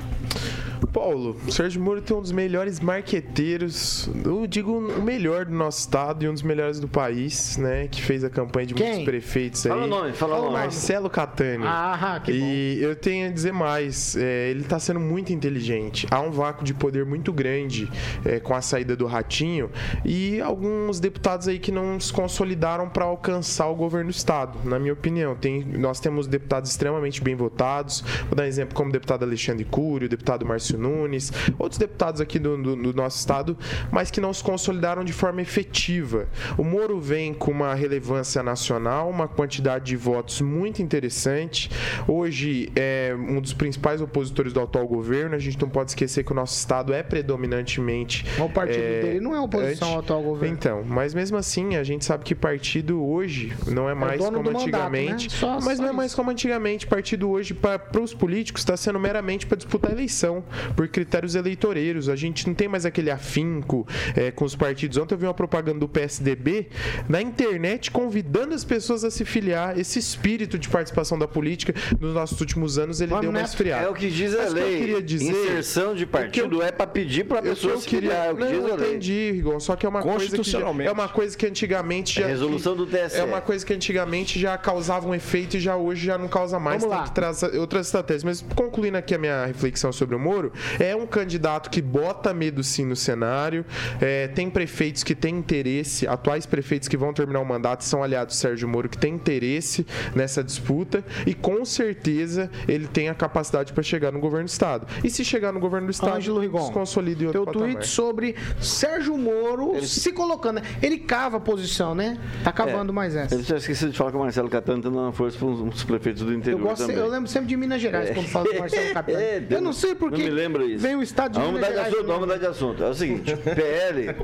Paulo, o Sérgio Moro tem um dos melhores marqueteiros, eu digo o melhor do nosso estado e um dos melhores do país, né? Que fez a campanha de muitos Quem? prefeitos aí. Fala o nome, fala o nome. Marcelo Catani. Ah, que bom. E eu tenho a dizer mais, é, ele está sendo muito inteligente. Há um vácuo de poder muito grande é, com a saída do Ratinho e alguns deputados aí que não se consolidaram para alcançar o governo do estado, na minha opinião. Tem, nós temos deputados extremamente bem votados. Vou dar um exemplo como o deputado Alexandre Cury, o deputado Márcio Nunes, outros deputados aqui do, do- do nosso estado, mas que não se consolidaram de forma efetiva. O Moro vem com uma relevância nacional, uma quantidade de votos muito interessante. Hoje é um dos principais opositores do atual governo. A gente não pode esquecer que o nosso estado é predominantemente. O partido dele não é oposição ao atual governo. Então, mas mesmo assim, a gente sabe que partido hoje não é mais dono como do mandato, antigamente. né? Só- mas só não é isso. mais como antigamente. Partido hoje, para os políticos, está sendo meramente para disputar a eleição, por critérios eleitoreiros. A gente não tem mais aquele afinco é, com os partidos. Ontem eu vi uma propaganda do PSDB na internet convidando as pessoas a se filiar. Esse espírito de participação da política nos nossos últimos anos ele Vamos, deu uma Neto. esfriada. É o que diz a Mas o que lei. eu queria dizer- Inserção de partido é para pedir para a Eu, que pessoa eu se queria. filiar. É o que não, diz a eu lei. entendi, Rigon. Só que é uma coisa que já, é uma coisa que antigamente É já resolução que- do TSE. É uma coisa que antigamente já causava um efeito e já hoje já não causa mais. Vamos tem lá. que trazer outras estratégias. Mas concluindo aqui a minha reflexão sobre o Moro, é um candidato que bota medo sim no cenário. É, tem prefeitos que têm interesse, atuais prefeitos que vão terminar o mandato são aliados do Sérgio Moro que têm interesse nessa disputa e com certeza ele tem a capacidade para chegar no governo do estado. E se chegar no governo do estado, Ângelo Rigon, se consolida em outro Teu patamar. tweet sobre Sérgio Moro se colocando. Ele cava a posição, né? Tá cavando mais essa. Eu tinha esquecido de falar que o Marcelo Catano está dando uma força para uns prefeitos do Eu, interior gosto, também. eu lembro sempre de Minas Gerais quando falo do Marcelo Catani. É, eu não sei porque Não me lembra isso. vem o estado de vamos mudar de assunto, vamos mudar de assunto. É o seguinte, PL,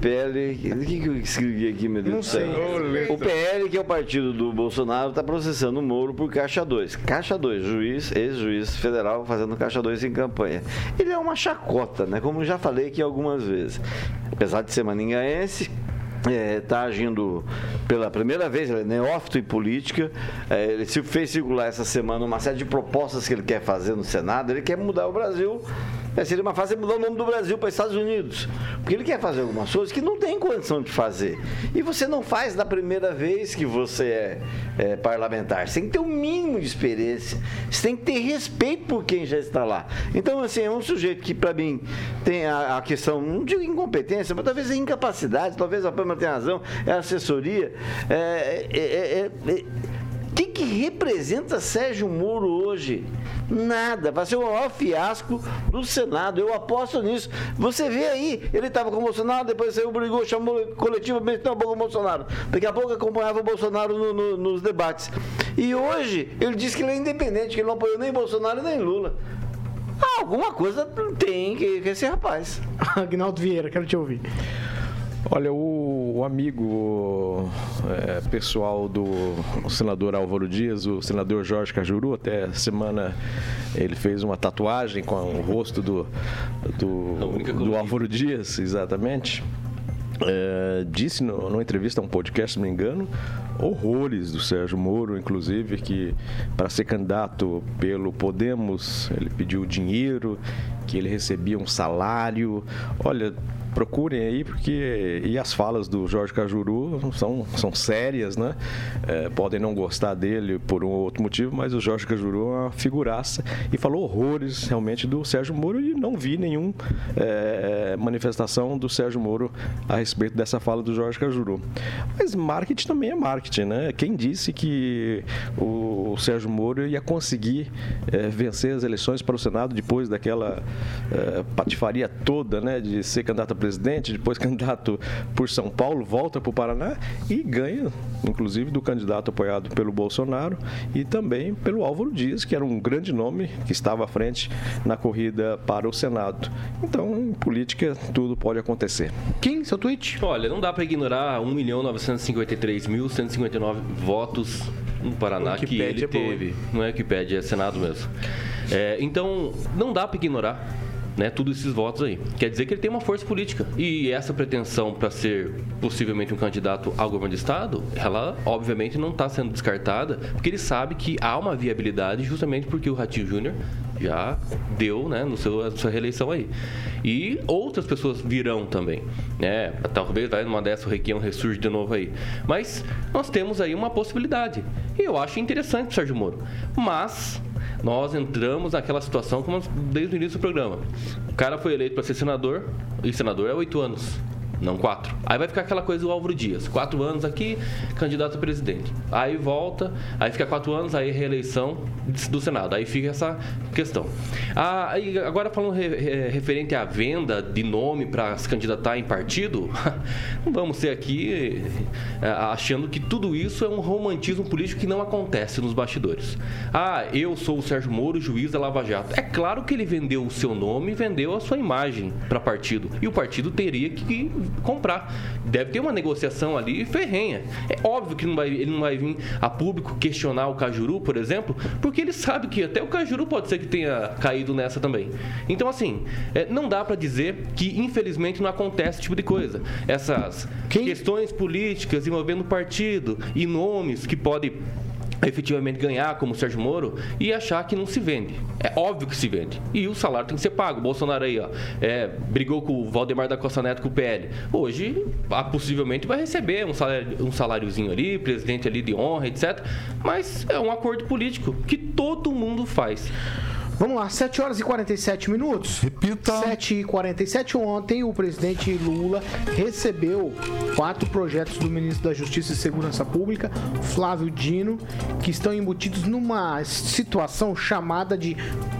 PL, o que, que eu escrevi aqui, meu Deus do céu? O PL, que é o partido do Bolsonaro, está processando o Moro por Caixa 2. Caixa 2, juiz, ex-juiz federal fazendo Caixa 2 em campanha. Ele é uma chacota, né? Como eu já falei aqui algumas vezes. Apesar de ser maningaense, está agindo pela primeira vez, ele é neófito em política. É, ele se fez circular essa semana uma série de propostas que ele quer fazer no Senado. Ele quer mudar o Brasil É, seria uma fase mudar o nome do Brasil para Estados Unidos. Porque ele quer fazer algumas coisas que não tem condição de fazer. E você não faz da primeira vez que você é, é parlamentar. Você tem que ter o um mínimo de experiência. Você tem que ter respeito por quem já está lá. Então, assim, é um sujeito que, para mim, tem a, a, questão, não digo incompetência, mas talvez é incapacidade, talvez a Pâmela tenha razão, é assessoria. É, é, é, é, o que, que representa Sérgio Moro hoje? Nada. Vai ser o maior fiasco do Senado. Eu aposto nisso. Você vê aí, ele estava com o Bolsonaro, depois saiu, brigou, chamou coletivamente, não, com o Bolsonaro. Daqui a pouco acompanhava o Bolsonaro no, no, nos debates. E hoje, ele disse que ele é independente, que ele não apoiou nem Bolsonaro nem Lula. alguma coisa tem que, que esse rapaz. Agnaldo Vieira, quero te ouvir. Olha, o, o amigo é, pessoal do senador Álvaro Dias, o senador Jorge Cajuru, até semana ele fez uma tatuagem com o rosto do, do, do Álvaro Dias, exatamente. É, disse no, numa entrevista a um podcast, se não me engano, horrores do Sérgio Moro, inclusive, que para ser candidato pelo Podemos, ele pediu dinheiro, que ele recebia um salário. Olha, procurem aí, porque. E as falas do Jorge Cajuru são, são sérias, né? É, podem não gostar dele por um outro motivo, mas o Jorge Cajuru é uma figuraça e falou horrores realmente do Sérgio Moro e não vi nenhuma é, manifestação do Sérgio Moro a respeito dessa fala do Jorge Cajuru. Mas marketing também é marketing, né? Quem disse que o Sérgio Moro ia conseguir é, vencer as eleições para o Senado depois daquela é, patifaria toda, né? De ser candidato a presidente, depois candidato por São Paulo, volta para o Paraná e ganha, inclusive, do candidato apoiado pelo Bolsonaro e também pelo Álvaro Dias, que era um grande nome que estava à frente na corrida para o Senado. Então, em política, tudo pode acontecer. Kim, seu tweet? Olha, não dá para ignorar 1.953.159 votos no Paraná que ele é teve. Não é que pede, é Senado mesmo. É, então, não dá para ignorar né, todos esses votos aí. Quer dizer que ele tem uma força política. E essa pretensão para ser possivelmente um candidato ao governo do Estado, ela obviamente não está sendo descartada, porque ele sabe que há uma viabilidade justamente porque o Ratinho Júnior já deu né, no seu, sua reeleição aí. E outras pessoas virão também. Né? Talvez vai numa dessa o Requião ressurge de novo aí. Mas nós temos aí uma possibilidade. E eu acho interessante o Sérgio Moro. Mas nós entramos naquela situação como desde o início do programa. O cara foi eleito para ser senador, e senador é oito anos não quatro. Aí vai ficar aquela coisa do Álvaro Dias, quatro anos aqui, candidato a presidente. Aí volta, aí fica quatro anos, aí reeleição do Senado. Aí fica essa questão. Ah, agora falando re, referente à venda de nome para se candidatar em partido, vamos ser aqui é, achando que tudo isso é um romantismo político que não acontece nos bastidores. Ah, eu sou o Sérgio Moro, juiz da Lava Jato. É claro que ele vendeu o seu nome, vendeu a sua imagem para partido. E o partido teria que comprar. Deve ter uma negociação ali ferrenha. É óbvio que não vai, ele não vai vir a público questionar o Cajuru, por exemplo, porque ele sabe que até o Cajuru pode ser que tenha caído nessa também. Então, assim, é, não dá para dizer que, infelizmente, não acontece esse tipo de coisa. Essas Quem? questões políticas envolvendo partido e nomes que podem efetivamente ganhar como o Sérgio Moro e achar que não se vende. É óbvio que se vende. E o salário tem que ser pago. O Bolsonaro aí, ó, é, brigou com o Valdemar da Costa Neto com o PL. Hoje, ah, possivelmente vai receber um, salário, um saláriozinho ali, presidente ali de honra, etc. Mas é um acordo político que todo mundo faz. Vamos lá, 7 horas e 47 minutos. Repita. 7 e 47 ontem, o presidente Lula recebeu quatro projetos do ministro da Justiça e Segurança Pública, Flávio Dino, que estão embutidos numa situação chamada de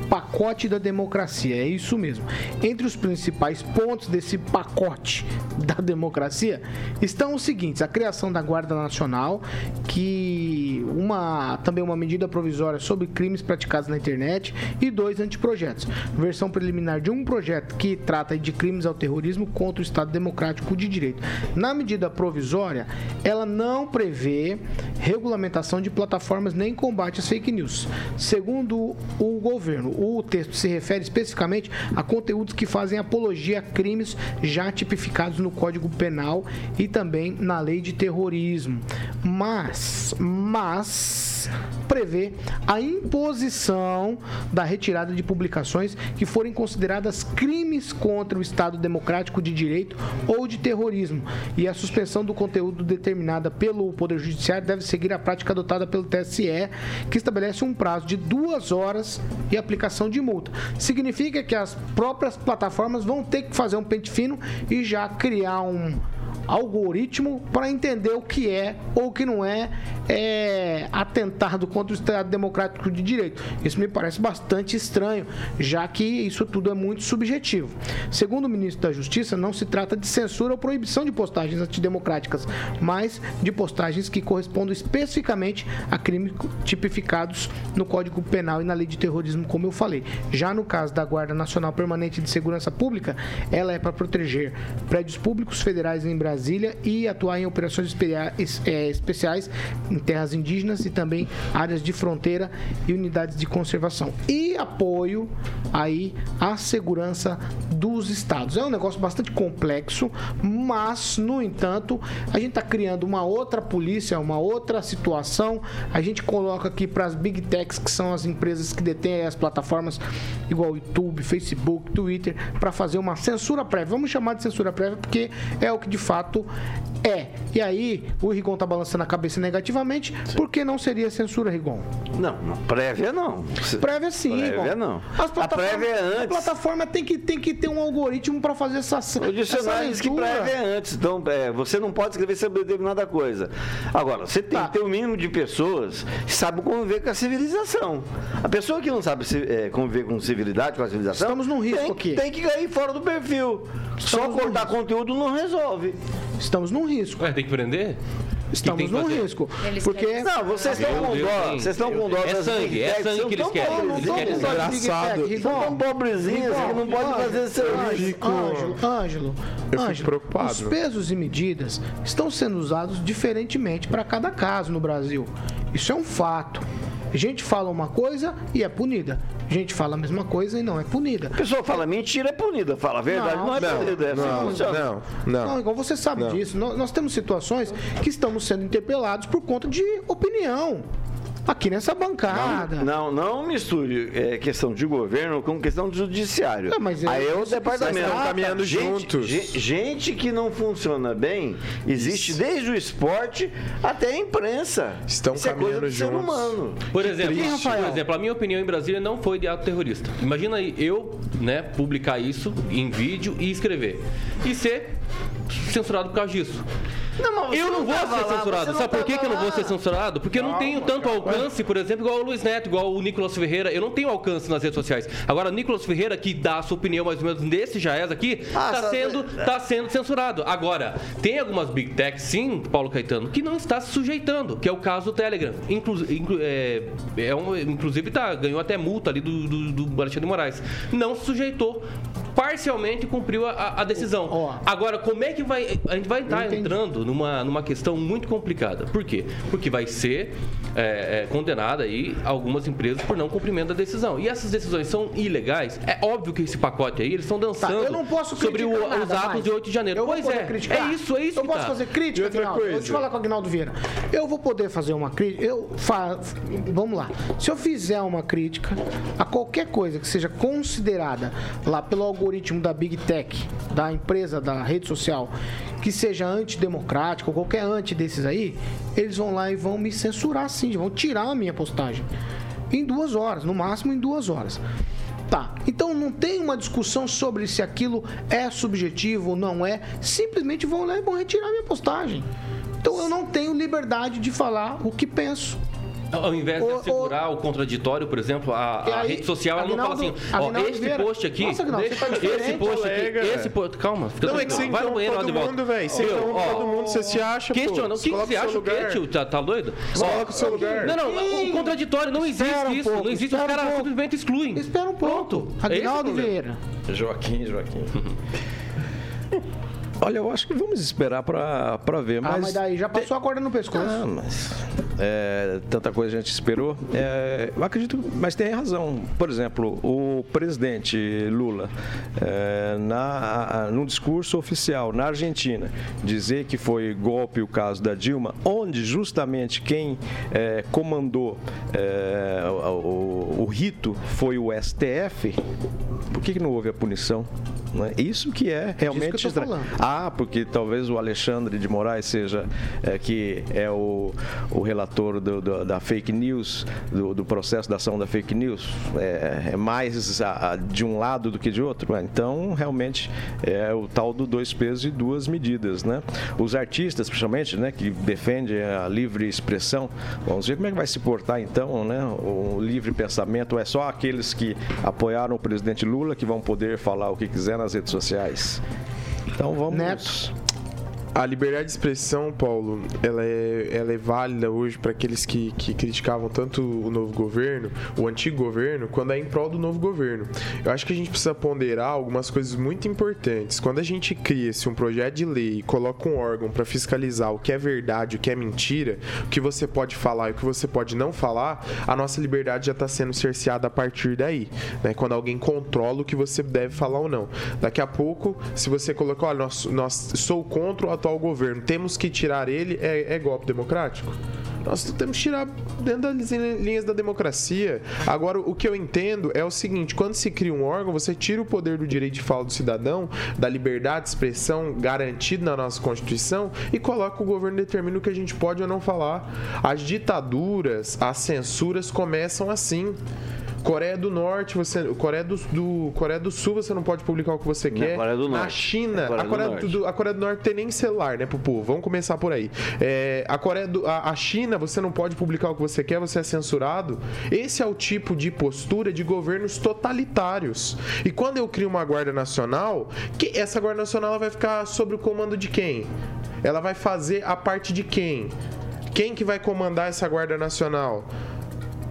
pacote da democracia. É isso mesmo. Entre os principais pontos desse pacote da democracia estão os seguintes: a criação da Guarda Nacional, que uma também uma medida provisória sobre crimes praticados na internet e dois anteprojetos. Versão preliminar de um projeto que trata de crimes ao terrorismo contra o Estado Democrático de Direito. Na medida provisória, ela não prevê regulamentação de plataformas nem combate às fake news. Segundo o governo, o texto se refere especificamente a conteúdos que fazem apologia a crimes já tipificados no Código Penal e também na Lei de Terrorismo. Mas mas prevê a imposição da retirada de publicações que forem consideradas crimes contra o Estado Democrático de Direito ou de terrorismo e a suspensão do conteúdo determinada pelo Poder Judiciário deve seguir a prática adotada pelo TSE, que estabelece um prazo de duas horas e aplicação de multa. Significa que as próprias plataformas vão ter que fazer um pente fino e já criar um algoritmo para entender o que é ou o que não é, é atentado contra o Estado Democrático de Direito. Isso me parece bastante estranho, já que isso tudo é muito subjetivo. Segundo o ministro da Justiça, não se trata de censura ou proibição de postagens antidemocráticas, mas de postagens que correspondam especificamente a crimes tipificados no Código Penal e na Lei de Terrorismo, como eu falei. Já no caso da Guarda Nacional Permanente de Segurança Pública, ela é para proteger prédios públicos federais em Brasília e atuar em operações é, especiais em terras indígenas e também áreas de fronteira e unidades de conservação. E apoio aí à segurança dos estados. É um negócio bastante complexo, mas, no entanto, a gente está criando uma outra polícia, uma outra situação. A gente coloca aqui para as big techs, que são as empresas que detêm as plataformas igual YouTube, Facebook, Twitter, para fazer uma censura prévia. Vamos chamar de censura prévia porque é o que de fato é. E aí, o Rigon tá balançando a cabeça negativamente, por que não seria censura, Rigon? Não, prévia não. Prévia sim, Prévia Rigon. não. As A plataformas- prévia é A antes. plataforma tem que, tem que ter um algoritmo para fazer essa O dicionário diz que prévia é antes, então é, você não pode escrever sobre determinada coisa. Agora, você tem que ter o mínimo de pessoas que sabem conviver com a civilização. A pessoa que não sabe se- é, conviver com civilidade, com a civilização, Estamos num risco tem, aqui. tem que cair fora do perfil. Só cortar conteúdo não resolve. Estamos num risco. Ué, tem que prender? Estamos num fazer? risco. Eles Porque. querem- Não, vocês estão com Deus, dó. Vocês estão com dó É sangue, é sangue são que eles querem. pobres, Eles são querem tão Engraçado. São tão pobrezinhos que não podem fazer serviço. Ângelo, Ângelo, Eu fico Ângelo, preocupado. os pesos e medidas estão sendo usados diferentemente para cada caso no Brasil. Isso é um fato. Gente fala uma coisa e é punida. Gente fala a mesma coisa e não é punida. A pessoa fala mentira, é punida. Fala a verdade, não, é Não, punida. É assim Não, funciona. não, Não, não. igual você sabe Não. disso. Nós, nós temos situações que estamos sendo interpelados por conta de opinião. Aqui nessa bancada. Não, não misture é, questão de governo com questão de judiciário. Não, mas é Aí é o isso que departamento. estão caminhando gente, juntos. ge- Gente que não funciona bem, existe desde o esporte até a imprensa. Estão Isso é coisa caminhando do ser juntos. humano. Por exemplo, triste. por exemplo, a minha opinião em Brasília não foi de ato terrorista. Imagina aí eu, né, publicar isso em vídeo e escrever. E ser censurado por causa disso. Não, Eu não vou tava ser lá, censurado. não Sabe por que, que eu não vou ser censurado? Porque eu não tenho tanto alcance, por exemplo, igual o Luiz Neto, igual o Nicolas Ferreira. Eu não tenho alcance nas redes sociais. Agora, Nicolas Ferreira, que dá a sua opinião mais ou menos nesse Jaez aqui, Ah, tá, sabe- sendo, tá sendo censurado. Agora, tem algumas Big Techs, sim, Paulo Caetano, que não está se sujeitando, que é o caso do Telegram. Inclu, inclu- é, é um, inclusive, tá, ganhou até multa ali do, do, do Alexandre de Moraes. Não se sujeitou. Parcialmente cumpriu a- a, decisão. Ó. Agora, como é que vai. A gente vai estar entrando numa, numa questão muito complicada. Por quê? Porque vai ser é, é, condenada aí algumas empresas por não cumprimento da decisão. E essas decisões são ilegais. É óbvio que esse pacote aí, eles estão Tá, dançando eu não posso sobre o- criticar os nada atos mais. de 8 de janeiro. Eu vou pois poder é, criticar. é isso, é isso Eu que posso tá. fazer crítica, Aguinaldo? coisa? Deixa eu falar com o Agnaldo Vieira. Eu vou poder fazer uma crítica. Eu fa... Vamos lá. Se eu fizer uma crítica a qualquer coisa que seja considerada lá pelo algoritmo da Big Tech, da empresa, da rede social, que seja antidemocrática ou qualquer anti desses aí, eles vão lá e vão me censurar sim, vão tirar a minha postagem. Em duas horas, no máximo em duas horas. Tá, então não tem uma discussão sobre se aquilo é subjetivo ou não é. Simplesmente vão lá e vão retirar minha postagem. Então eu não tenho liberdade de falar o que penso. Ao invés de assegurar o contraditório, por exemplo, a, a aí, rede social ela não fala Aguinaldo- assim, ó, Aguinaldo este Vieira. post aqui, Nossa, Aguinaldo, você tá esse post colega. aqui, esse post, calma, fica Não, é que você tranquilo, vai no então banheiro lá todo de volta. mundo, velho. Você então ó, todo mundo, você se acha, pô. Questiona, o que você no acha o quê, tio? Tá, tá doido? Coloca no seu lugar. Não, não, o contraditório, não existe isso, não existe, os um caras simplesmente excluem. Espera um pouco. Pronto, é o Aguinaldo. Vieira. Joaquim, Joaquim. Olha, eu acho que vamos esperar pra ver, Ah, mas... mas daí já passou a corda no pescoço. Ah, mas é, tanta coisa a gente esperou. É, eu acredito, mas tem razão. Por exemplo, o presidente Lula, é, na, no discurso oficial na Argentina, dizer que foi golpe o caso da Dilma, onde justamente quem é, comandou é, o, o, rito foi o STF, por que, que não houve a punição? Né? Isso que é realmente que estranho. Ah, porque talvez o Alexandre de Moraes seja é, que é o, o relator do, do, da fake news, do, do, processo da ação da fake news, é, é mais a, a, de um lado do que de outro. Então, realmente é o tal do dois pesos e duas medidas, né? Os artistas, principalmente, né, que defendem a livre expressão, vamos ver como é que vai se portar então, né? O livre pensamento é só aqueles que apoiaram o presidente Lula que vão poder falar o que quiser nas redes sociais. Então vamos. Neto. A liberdade de expressão, Paulo, ela é, ela é válida hoje para aqueles que, que criticavam tanto o novo governo, o antigo governo, quando é em prol do novo governo. Eu acho que a gente precisa ponderar algumas coisas muito importantes. Quando a gente cria-se um projeto de lei e coloca um órgão para fiscalizar o que é verdade, o que é mentira, o que você pode falar e o que você pode não falar, a nossa liberdade já está sendo cerceada a partir daí. Né? Quando alguém controla o que você deve falar ou não. Daqui a pouco, se você colocar, olha, nós, nós sou contra o atual governo, temos que tirar ele, é, é golpe democrático? Nós temos que tirar dentro das linhas da democracia. Agora, o que eu entendo é o seguinte: quando se cria um órgão, você tira o poder do direito de fala do cidadão, da liberdade de expressão garantido na nossa Constituição e coloca o governo determina o que a gente pode ou não falar. As ditaduras, as censuras começam assim. Coreia do Norte, você, Coreia do, do, Coreia do Sul, você não pode publicar o que você quer. Na Coreia do Norte. Na China, Coreia a, Coreia do, do, a Coreia do Norte tem nem celular, né, Pupu? Vamos começar por aí. É, a Coreia do, a, a, China, você não pode publicar o que você quer, você é censurado. Esse é o tipo de postura de governos totalitários. E quando eu crio uma Guarda Nacional, que essa Guarda Nacional vai ficar sob o comando de quem? Ela vai fazer a parte de quem? Quem que vai comandar essa Guarda Nacional?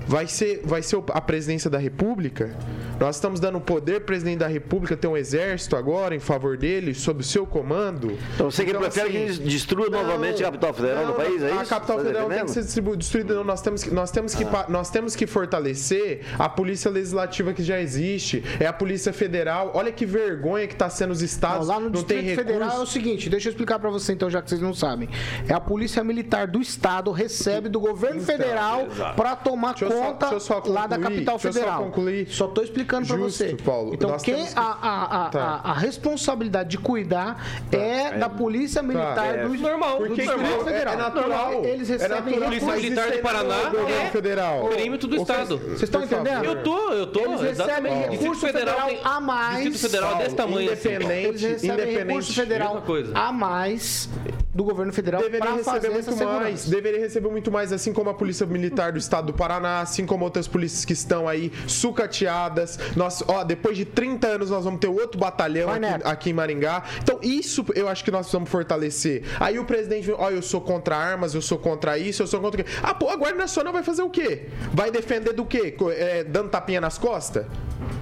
Vai ser, vai ser a presidência da República nós estamos dando poder ao presidente da República ter um exército agora em favor dele, sob o seu comando. Então você que então, prefere assim, que eles destruam não, novamente a capital federal não, do país, é a isso? A capital tá federal tem que ser destruída. Não, nós temos que, nós temos que, ah. nós temos que fortalecer a polícia legislativa que já existe. É a polícia federal. Olha que vergonha que está sendo os estados. Não, lá no não Distrito tem Federal é o seguinte, deixa eu explicar para você então, já que vocês não sabem. É a polícia militar do estado recebe do governo então, federal para tomar deixa conta só, concluir, lá da capital federal. Só, concluir. só tô explicando para você. Paulo. Então, quem que... a, a, a, tá. a, responsabilidade de cuidar tá. é, é, da Polícia tá. Militar tá. é. do, normal, porque do Distrito Federal. É, natural. Eles recebem é natural. Polícia Militar do Paraná é federal. perímetro do Estado. Vocês estão entendendo? Eu tô, eu tô. Eles recebem recurso federal a mais. Distrito Federal é desse tamanho. Assim. Independente. Eles recebem recurso federal a mais do governo federal deveria receber muito mais. Deveria receber muito mais, assim como a Polícia Militar do Estado do Paraná, assim como outras polícias que estão aí sucateadas. Nós, ó, depois de 30 anos nós vamos ter outro batalhão aqui, aqui, em Maringá. Então, isso eu acho que nós precisamos fortalecer. Aí o presidente, ó, eu sou contra armas, eu sou contra isso, eu sou contra o quê? Ah, pô, a Guarda Nacional vai fazer o quê? Vai defender do quê? É, dando tapinha nas costas?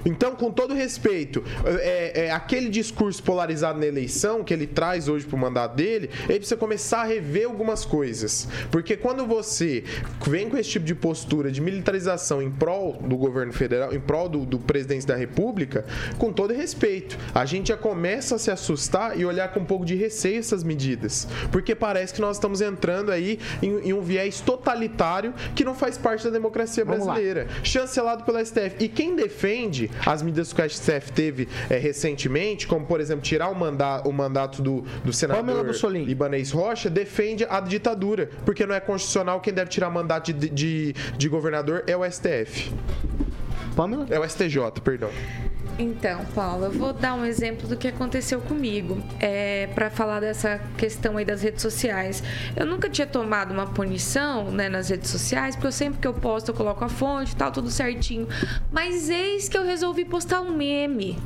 Então, com todo respeito, é, é, aquele discurso polarizado na eleição que ele traz hoje pro mandato dele, ele precisa começar a rever algumas coisas. Porque quando você vem com esse tipo de postura de militarização em prol do governo federal, em prol do, do presidente da república, com todo respeito, a gente já começa a se assustar e olhar com um pouco de receio essas medidas. Porque parece que nós estamos entrando aí em, em um viés totalitário que não faz parte da democracia brasileira. Chancelado pela STF. E quem defende as medidas que o STF teve é, recentemente, como por exemplo tirar o, manda o mandato do, do senador Ibanez Rocha, defende a ditadura, porque não é constitucional quem deve tirar mandato de, de, de governador é o STF. Pamela? É o STJ, perdão. Então, Paula, eu vou dar um exemplo do que aconteceu comigo é, para falar dessa questão aí das redes sociais. Eu nunca tinha tomado uma punição né, nas redes sociais, porque eu sempre que eu posto eu coloco a fonte e tal, tudo certinho. Mas eis que eu resolvi postar um meme.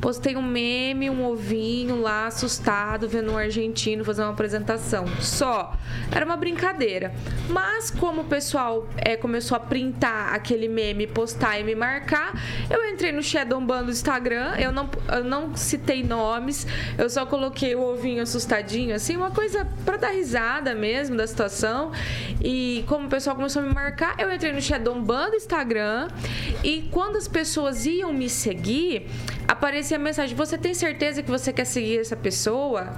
Postei um meme, um ovinho lá assustado, vendo um argentino fazer uma apresentação. Só. Era uma brincadeira. Mas como o pessoal é, começou a printar aquele meme, postar e me marcar, eu entrei no Shadow Bando Instagram, eu não, eu não citei nomes, eu só coloquei o ovinho assustadinho, assim, uma coisa pra dar risada mesmo da situação. E como o pessoal começou a me marcar, eu entrei no Shadow Ban do Instagram e quando as pessoas iam me seguir, aparecia a mensagem: Você tem certeza que você quer seguir essa pessoa?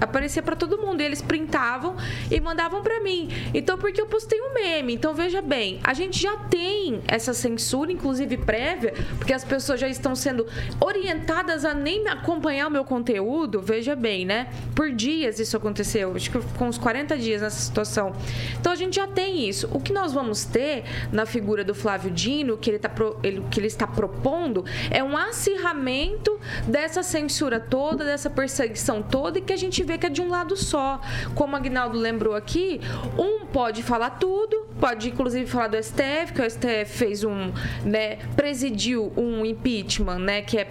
Aparecia para todo mundo. E eles printavam e mandavam para mim. Então, porque eu postei um meme. Então, veja bem, a gente já tem essa censura, inclusive prévia, porque as pessoas já estão sendo orientadas a nem acompanhar o meu conteúdo. Veja bem, né? Por dias isso aconteceu. Acho que com uns 40 dias nessa situação. Então, a gente já tem isso. O que nós vamos ter na figura do Flávio Dino, que ele, tá pro, ele, que ele está propondo, é um acirramento dessa censura toda, dessa perseguição toda, e que a gente vê que é de um lado só. Como o Agnaldo lembrou aqui, um pode falar tudo, pode inclusive falar do STF, que o STF fez um, né, presidiu um impeachment, né, que é,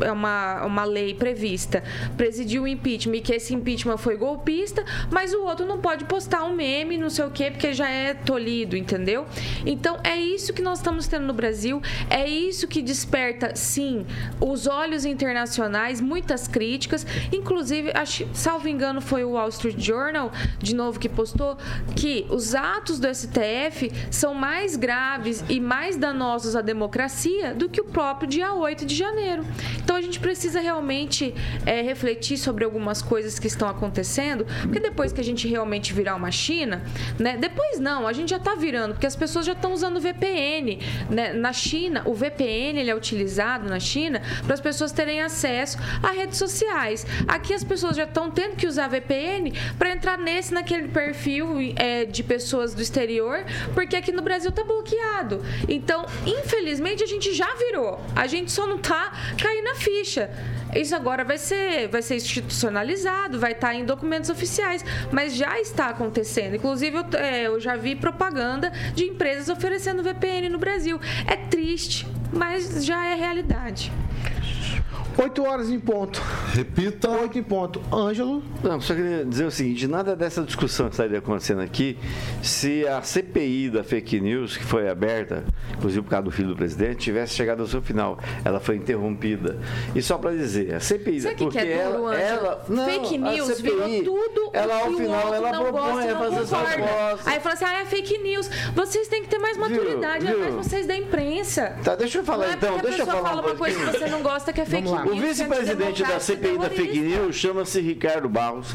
é uma, uma lei prevista, presidiu um impeachment e que esse impeachment foi golpista, mas o outro não pode postar um meme, não sei o quê, porque já é tolhido, entendeu? Então é isso que nós estamos tendo no Brasil, é isso que desperta, sim, os olhos internacionais, muitas críticas, inclusive, acho, salvo engano, foi o Wall Street Journal, de novo, que postou que os atos do STF são mais graves e mais danosos à democracia do que o próprio dia 8 de janeiro. Então a gente precisa realmente é, refletir sobre algumas coisas que estão acontecendo, porque depois que a gente realmente virar uma China, né? Depois não, a gente já está virando, porque as pessoas já estão usando VPN. Né? Na China, o VPN ele é utilizado na China para as pessoas terem acesso a redes sociais. Aqui as pessoas já estão tendo que usar VPN para entrar nesse, naquele perfil é, de pessoas do exterior, porque aqui no Brasil tá bloqueado. Então, infelizmente, a gente já virou. A gente só não tá caindo na ficha. Isso agora vai ser, vai ser institucionalizado, vai estar em documentos oficiais, mas já está acontecendo. Inclusive, eu, é, eu já vi propaganda de empresas oferecendo VPN no Brasil. É triste, mas já é realidade. 8 horas em ponto. Repita. 8 em ponto. Ângelo. Não, só queria dizer o seguinte: nada dessa discussão que estaria acontecendo aqui, se a CPI da fake news, que foi aberta, inclusive por causa do filho do presidente, tivesse chegado ao seu final. Ela foi interrompida. E só para dizer, a CPI. Sabe o que, porque que é duro, ela, Ângelo? ela não, Fake news CPI, virou tudo ela, o ao que o final, outro ela não propõe gosta não fazer suas concorda. propostas. Aí fala assim, ah, é fake news. Vocês têm que ter mais maturidade, Viu? é mais Viu? vocês da imprensa. Tá, deixa eu falar Não é então, a deixa eu pessoa falar fala uma uma coisa que coisa. você não gosta que é fake news. O vice-presidente da CPI da fake news chama-se Ricardo Barros,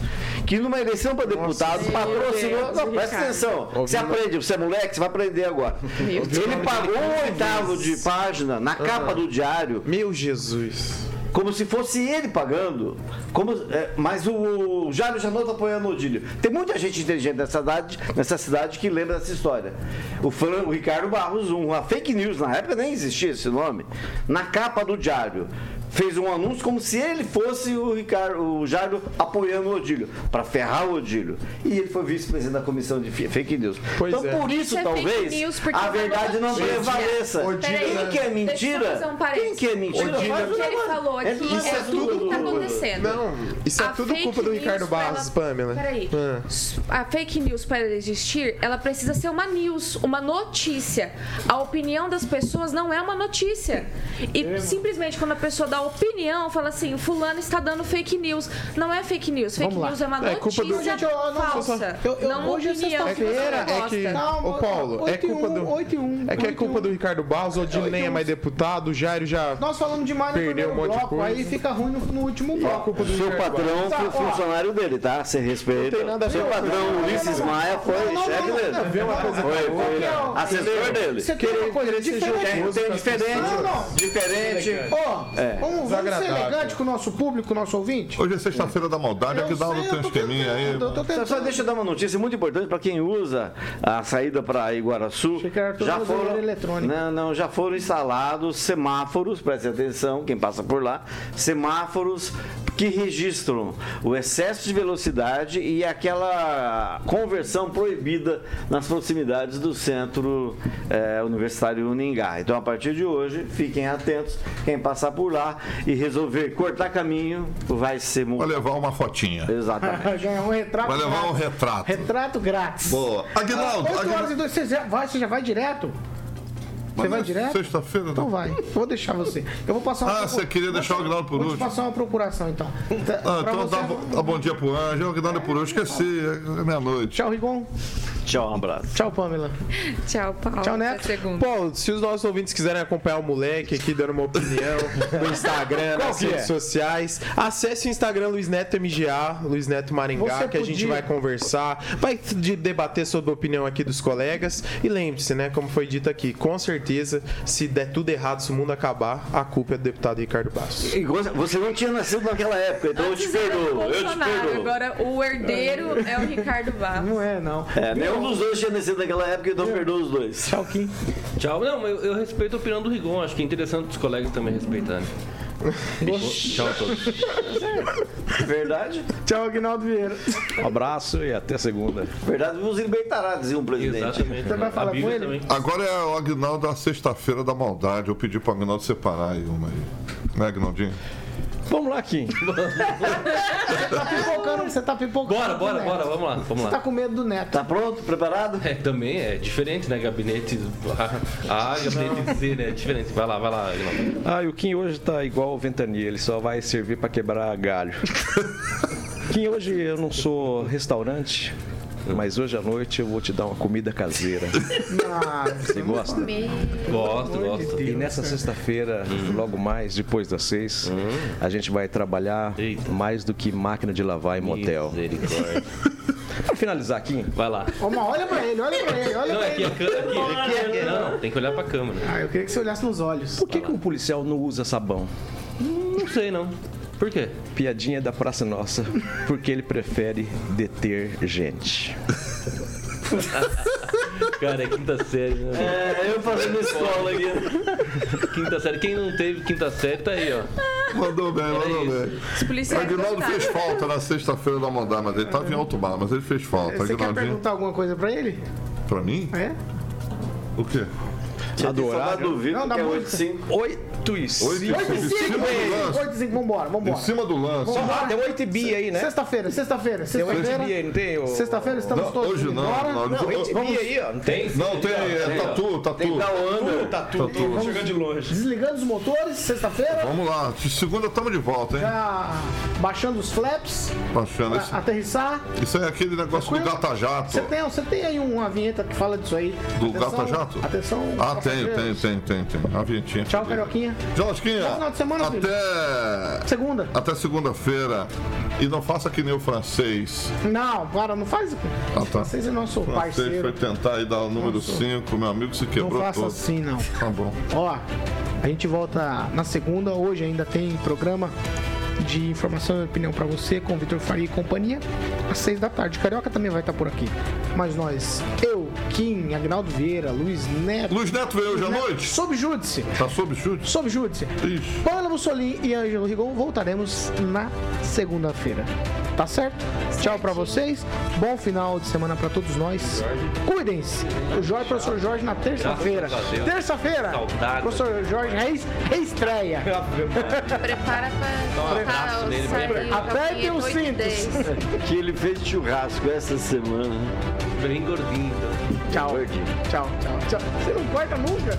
que numa eleição para deputado patrocinou. Deus, Não, presta atenção. Você aprende, você é moleque, você vai aprender agora. Ele pagou um oitavo de página na capa do diário, Meu Jesus. como se fosse ele pagando. Como, é, mas o Jário Janot apoiando o Odílio. Tem muita gente inteligente nessa cidade, nessa cidade que lembra dessa história. O, Fran- o Ricardo Barros, uma fake news, na época nem existia esse nome, na capa do diário. Fez um anúncio como se ele fosse o Ricardo, o Jário apoiando o Odílio, para ferrar o Odílio. E ele foi vice-presidente da comissão de fake news. Pois então, é. por isso, Isso é talvez, a é verdade não prevaleça. Odílio, Quem né? que é mentira? um. Quem que é mentira? Odílio- Faz O que ele falou aqui isso é tudo que está acontecendo. Não, isso é A tudo culpa do Ricardo Barros, ela- Pamela. Peraí. Ah. A fake news, para ela existir, ela precisa ser uma news, uma notícia. A opinião das pessoas não é uma notícia. E simplesmente quando a pessoa dá opinião, fala assim, fulano está dando fake news. Não é fake news. Fake news é uma É culpa notícia do- Gente, eu- falsa. eu- eu- não hoje é opinião sexta-feira, não é que- Calma, Ô, Paulo, é 8 e culpa 1, do- 8 e 1. É que é 8 1. culpa do Ricardo Barros, o nem é mais deputado, o Jairo já. Nós falamos demais no Perdeu primeiro um monte de bloco, coisa. aí fica ruim no, no último É bloco. culpa do Seu patrão Tá, foi funcionário dele, tá? Você respeita. Não tem nada a ver Seu patrão. Ulisses Maia, foi chefe não, dele. Foi, assessor dele. Você quer uma coisa diferente? Tem, tem diferente. Diferente. Ó, vamos, vamos ser elegante com o nosso público, com o nosso ouvinte? Hoje é sexta-feira da maldade, aqui dá um esqueminha aí. eu tô Só, tentando. só deixa eu dar uma notícia muito importante para quem usa a saída para Iguaraçu. Já foram, não, não, já foram instalados semáforos, preste atenção, quem passa por lá, semáforos que registram o excesso de velocidade e aquela conversão proibida nas proximidades do centro eh, universitário Uningá. Então, a partir de hoje, fiquem atentos, quem passar por lá e resolver cortar caminho vai ser Vai multado. levar uma fotinha. Exatamente. Ganhar um retrato Vai levar um grátis. retrato. Retrato grátis. Boa. Aguinaldo, 8 horas e 2, você já vai, você já vai direto? Você vai é direto? Sexta-feira? Então vai. Eu vou deixar você. Eu vou passar uma Ah, procura- você queria deixar o Aguinaldo por Vou último? passar uma procuração, então. Ah, pra então você- dá, dá bom dia pro Anjo. O Aguinaldo é por hoje. Esqueci, é meia-noite. Tchau, Rigon. Tchau, um abraço. Tchau, Pamela. Tchau, Paulo. Tchau, Neto. Paulo, se os nossos ouvintes quiserem acompanhar o moleque aqui dando uma opinião no Instagram, Qual nas redes é? sociais, acesse o Instagram Luiz Neto MGA, Luiz Neto Maringá, Você que a gente podia- vai conversar, vai de- debater sobre a opinião aqui dos colegas. E lembre-se, né, como foi dito aqui, com certeza, se der tudo errado, se o mundo acabar, a culpa é do deputado Ricardo Bastos. Você não tinha nascido naquela época, então eu te Antes era o perdoo. Eu te perdoo. agora o herdeiro é o Ricardo Barros. Não é, não. É, nenhum dos dois tinha nascido naquela época, então perdoo os dois. Tchau, Kim. Tchau. Não, eu, eu respeito a opinião do Rigon. Acho que é interessante os colegas também respeitarem. Tchau a todos. Verdade? Tchau, Aguinaldo Vieira. Um abraço e até segunda. Verdade, nos libertará, dizia um presidente. Exatamente. Você vai falar com ele? também. Agora é o Aguinaldo da sexta-feira da maldade. Eu pedi pro Aguinaldo separar aí uma aí. Né, Aguinaldinho? Vamos lá, Kim. Tá pipocando, você tá pipocando. Bora, bora, Neto. bora, vamos lá, vamos Você tá lá. com medo do Neto. Tá pronto? Preparado? É, também é diferente, né? Gabinete A, gabinete C, né? É diferente. Vai lá, vai lá, Aguinaldo. Ah, e o Kim hoje tá igual o Ventania, ele só vai servir para quebrar galho. Kim, hoje eu não sou restaurante, mas hoje à noite eu vou te dar uma comida caseira. Ah, Você gosta? Gosto, gosto. E nessa sexta-feira, logo mais, depois das seis, a gente vai trabalhar Eita. mais do que máquina de lavar em motel. Misericórdia. Pra finalizar aqui, Vai lá. Olha pra ele, olha pra ele, olha Não, pra aqui ele. é câmera. Aqui, aqui, aqui, não, tem que olhar pra câmera. Ah, eu queria que você olhasse nos olhos. por que, que um policial não usa sabão? Não sei, não. Por quê? Piadinha da Praça Nossa, porque ele prefere deter gente. Cara, é quinta série, né? É, eu fazendo escola aqui. Quinta série. Quem não teve quinta série tá aí, ó. Mandou bem, mandou isso. bem. Os O policiais Aguinaldo gostaram. fez falta na sexta-feira da maldade, mas ele tava em alto mar, mas ele fez falta. Você quer Aguinaldinho, perguntar alguma coisa pra ele? pra mim? É? O quê? Tinha que falar Adorável. do Vitor, Não, dá que é muito. 85. 8 e 5. 8 e 5. Em cima do lance. 8 e 5, vambora, Em vambora. cima do lance. Ah, tem 8 bi aí, né? Sexta-feira, sexta-feira, Tem 8 bi sexta-feira. aí, não tem? ô- Sexta-feira estamos Não, todos hoje não, embora. não, Não, 8 bi aí, ó. Não tem? Não, tem, é tatu, tatu. Tem o under. Tá tudo, tô chegando de longe. Desligando os motores, sexta-feira. Vamos lá, de segunda estamos de volta, hein? Já baixando os flaps, Baixando esse. aterrissar. Isso aí é aquele negócio do gata-jato. Você tem, você tem aí uma vinheta que fala disso aí. Do gata-jato? Atenção. Ah, tenho, passageiros. tenho, tenho, tenho, tem. A vinhetinha. Tchau, Carioquinha. Josquinha, Bom final de semana, filho. até. Segunda. Até segunda-feira. E não faça que nem o francês. Não, para, não faz. Ah, tá. Vocês é nosso O francês parceiro. foi tentar aí dar o número 5, meu amigo se Não quebrou faça todo. assim, não. Tá bom. Ó, a gente volta na segunda. Hoje ainda tem programa de informação e opinião pra você com Vitor Faria e companhia às seis da tarde. Carioca também vai estar por aqui. Mas nós, eu, Kim, Agnaldo Vieira, Luiz Neto. Luiz Neto veio hoje à Neto, noite? Sob júdice. Tá sob chute? Sob júdice. Ixi. Paula Mussolini e Ângelo Rigon voltaremos na segunda-feira. Tá certo? Tchau pra vocês. Bom final de semana pra todos nós. Cuidem-se. O Jorge, professor Jorge, na terça-feira. Terça-feira. Professor Jorge Reis, reestreia. Prepara pra, um abraço pra nele, sair bem o Apertem os cintos. Que ele fez churrasco essa semana. Bem gordinho, então. Tchau. Tchau, tchau, tchau. Você não corta nunca?